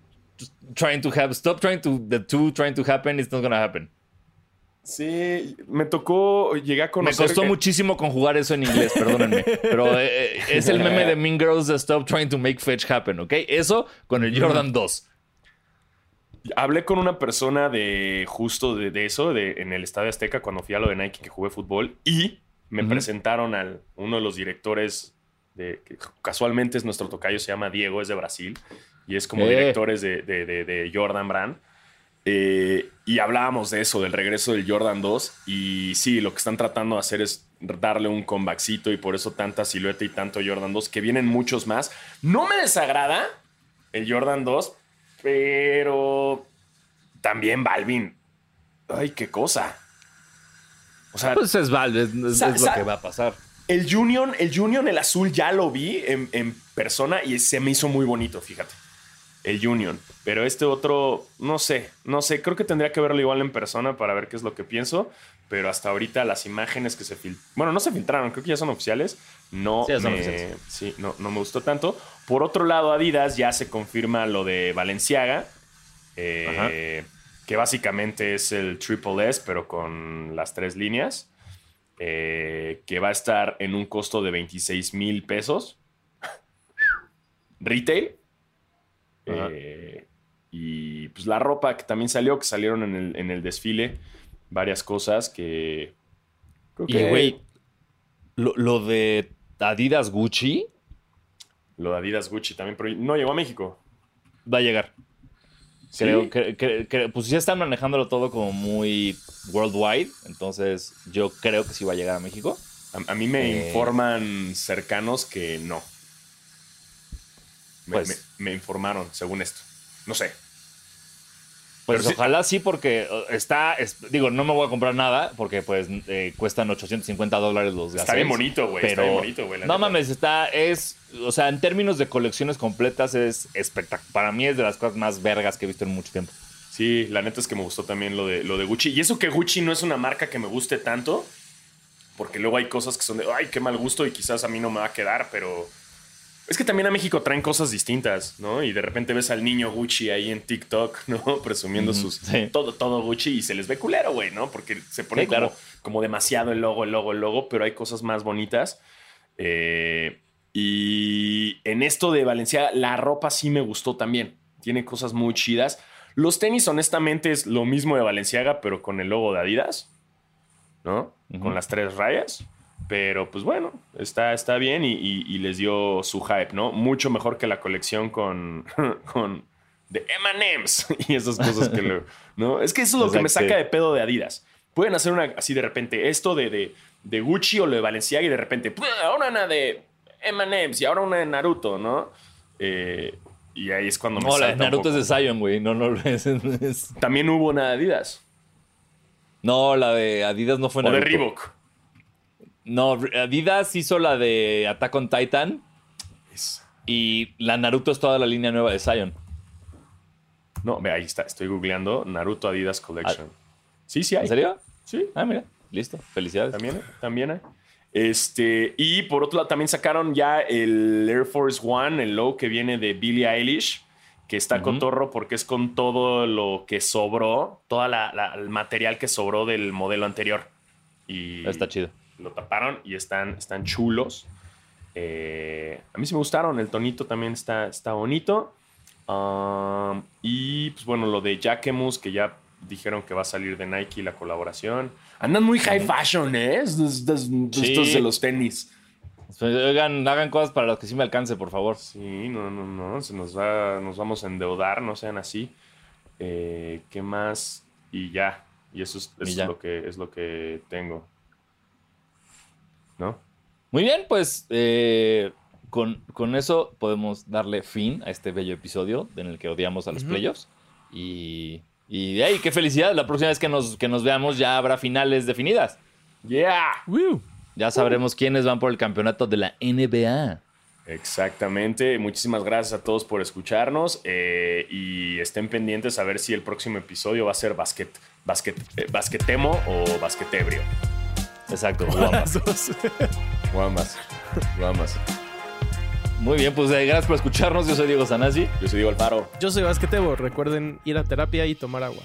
trying to have, stop trying to, the two trying to happen, it's not gonna happen. Sí, me tocó, llegué a conocer. Me costó muchísimo conjugar eso en inglés, perdónenme. pero eh, eh, es el meme de Mean Girls Stop Trying to Make Fetch Happen, ¿ok? Eso con el Jordan 2. Hablé con una persona de justo de, eso, de, en el Estadio Azteca, cuando fui a lo de Nike que jugué fútbol, y me presentaron a uno de los directores, de, que casualmente es nuestro tocayo, se llama Diego, es de Brasil, y es como eh. directores de, de Jordan Brand. Eh, y hablábamos de eso, del regreso del Jordan 2. Y sí, lo que están tratando de hacer es darle un comebackcito y por eso tanta silueta y tanto Jordan 2, que vienen muchos más. No me desagrada el Jordan 2, pero también Balvin. Ay, qué cosa. O sea, pues es Balvin, es, lo que va a pasar. El Union, el Union, el azul, ya lo vi en, en persona y se me hizo muy bonito, fíjate el Union. Pero este otro, no sé, no sé, creo que tendría que verlo igual en persona para ver qué es lo que pienso. Pero hasta ahorita las imágenes que se filtraron, bueno, no se filtraron, creo que ya son oficiales. No, sí, me, sí, no, no me gustó tanto. Por otro lado, Adidas ya se confirma lo de Valenciaga, eh, que básicamente es el Triple S, pero con las tres líneas, eh, que va a estar en un costo de 26 mil pesos. Retail eh, y pues la ropa que también salió, que salieron en el, desfile, varias cosas que... y güey, lo, de Adidas Gucci. Lo de Adidas Gucci también, pero no llegó a México. Va a llegar. Creo que, pues ya están manejándolo todo como muy worldwide, entonces yo creo que sí va a llegar a México. A, mí me eh, informan cercanos que no. Pues, me, informaron, según esto. No sé. Pues ojalá sí, porque está, digo, no me voy a comprar nada porque pues eh, cuestan 850 dólares los gastos. Está bien bonito, güey. está bien bonito, güey. No mames, está, es, o sea, en términos de colecciones completas es espectacular. Para mí es de las cosas más vergas que he visto en mucho tiempo. Sí, la neta es que me gustó también lo de, lo de Gucci. Y eso que Gucci no es una marca que me guste tanto, porque luego hay cosas que son de, ay, qué mal gusto y quizás a mí no me va a quedar, pero es que también a México traen cosas distintas, ¿no? Y de repente ves al niño Gucci ahí en TikTok, ¿no? Presumiendo sus. Todo, todo Gucci y se les ve culero, güey, ¿no? Porque se pone como, como, demasiado el logo, el logo, el logo, pero hay cosas más bonitas. Eh, y en esto de Valencia, la ropa sí me gustó también. Tiene cosas muy chidas. Los tenis, honestamente, es lo mismo de Valenciaga, pero con el logo de Adidas, ¿no? Con las tres rayas. Pero pues bueno, está, está bien y, les dio su hype, ¿no? Mucho mejor que la colección con, con de MMs y esas cosas que lo, ¿no? Es que eso es lo que me saca de pedo de Adidas. Pueden hacer una así de repente, esto de, de, Gucci o lo de Valenciaga y de repente, ahora una de MMs y ahora una de Naruto, ¿no? Eh, y ahí es cuando me No, la de Naruto es de Zion, güey. No, no es, es, También hubo una de Adidas. No, la de Adidas no fue Naruto. O de Reebok. No, Adidas hizo la de Attack on Titan. Y la Naruto es toda la línea nueva de Zion. No, ve, ahí está. Estoy googleando Naruto Adidas Collection. Ah. sí, sí hay. ¿En serio? Sí. Ah, mira. Listo. Felicidades. También, también hay. Este, y por otro lado, también sacaron ya el Air Force One, el low que viene de Billie Eilish, que está cotorro porque es con todo lo que sobró, todo el material que sobró del modelo anterior. Y está chido. Lo taparon y están, están chulos. Eh, a mí sí me gustaron, el tonito también está, está bonito. Um, y pues bueno, lo de Jacquemus, que ya dijeron que va a salir de Nike la colaboración. Andan muy high fashion, ¿eh? Estos, de los tenis. Pues, oigan, hagan cosas para los que sí me alcance, por favor. Sí, no, no, no. Se nos va, nos vamos a endeudar, no sean así. Eh, ¿Qué más? Y ya. Y eso es, lo que es lo que tengo. ¿No? Muy bien, pues eh, con, con, eso podemos darle fin a este bello episodio en el que odiamos a los playoffs. Y, y de ahí, qué felicidad. La próxima vez que nos, que nos veamos ya habrá finales definidas. Yeah. Ya sabremos quiénes van por el campeonato de la NBA. Exactamente. Muchísimas gracias a todos por escucharnos eh, y estén pendientes a ver si el próximo episodio va a ser basquet, basquet, eh, basquetemo o basquetebrio. Exacto. Guambas. Guambas. Muy bien, pues eh, gracias por escucharnos. Yo soy Diego Sanasi. Yo soy Diego Alfaro. Yo soy Basquetebo. Recuerden ir a terapia y tomar agua.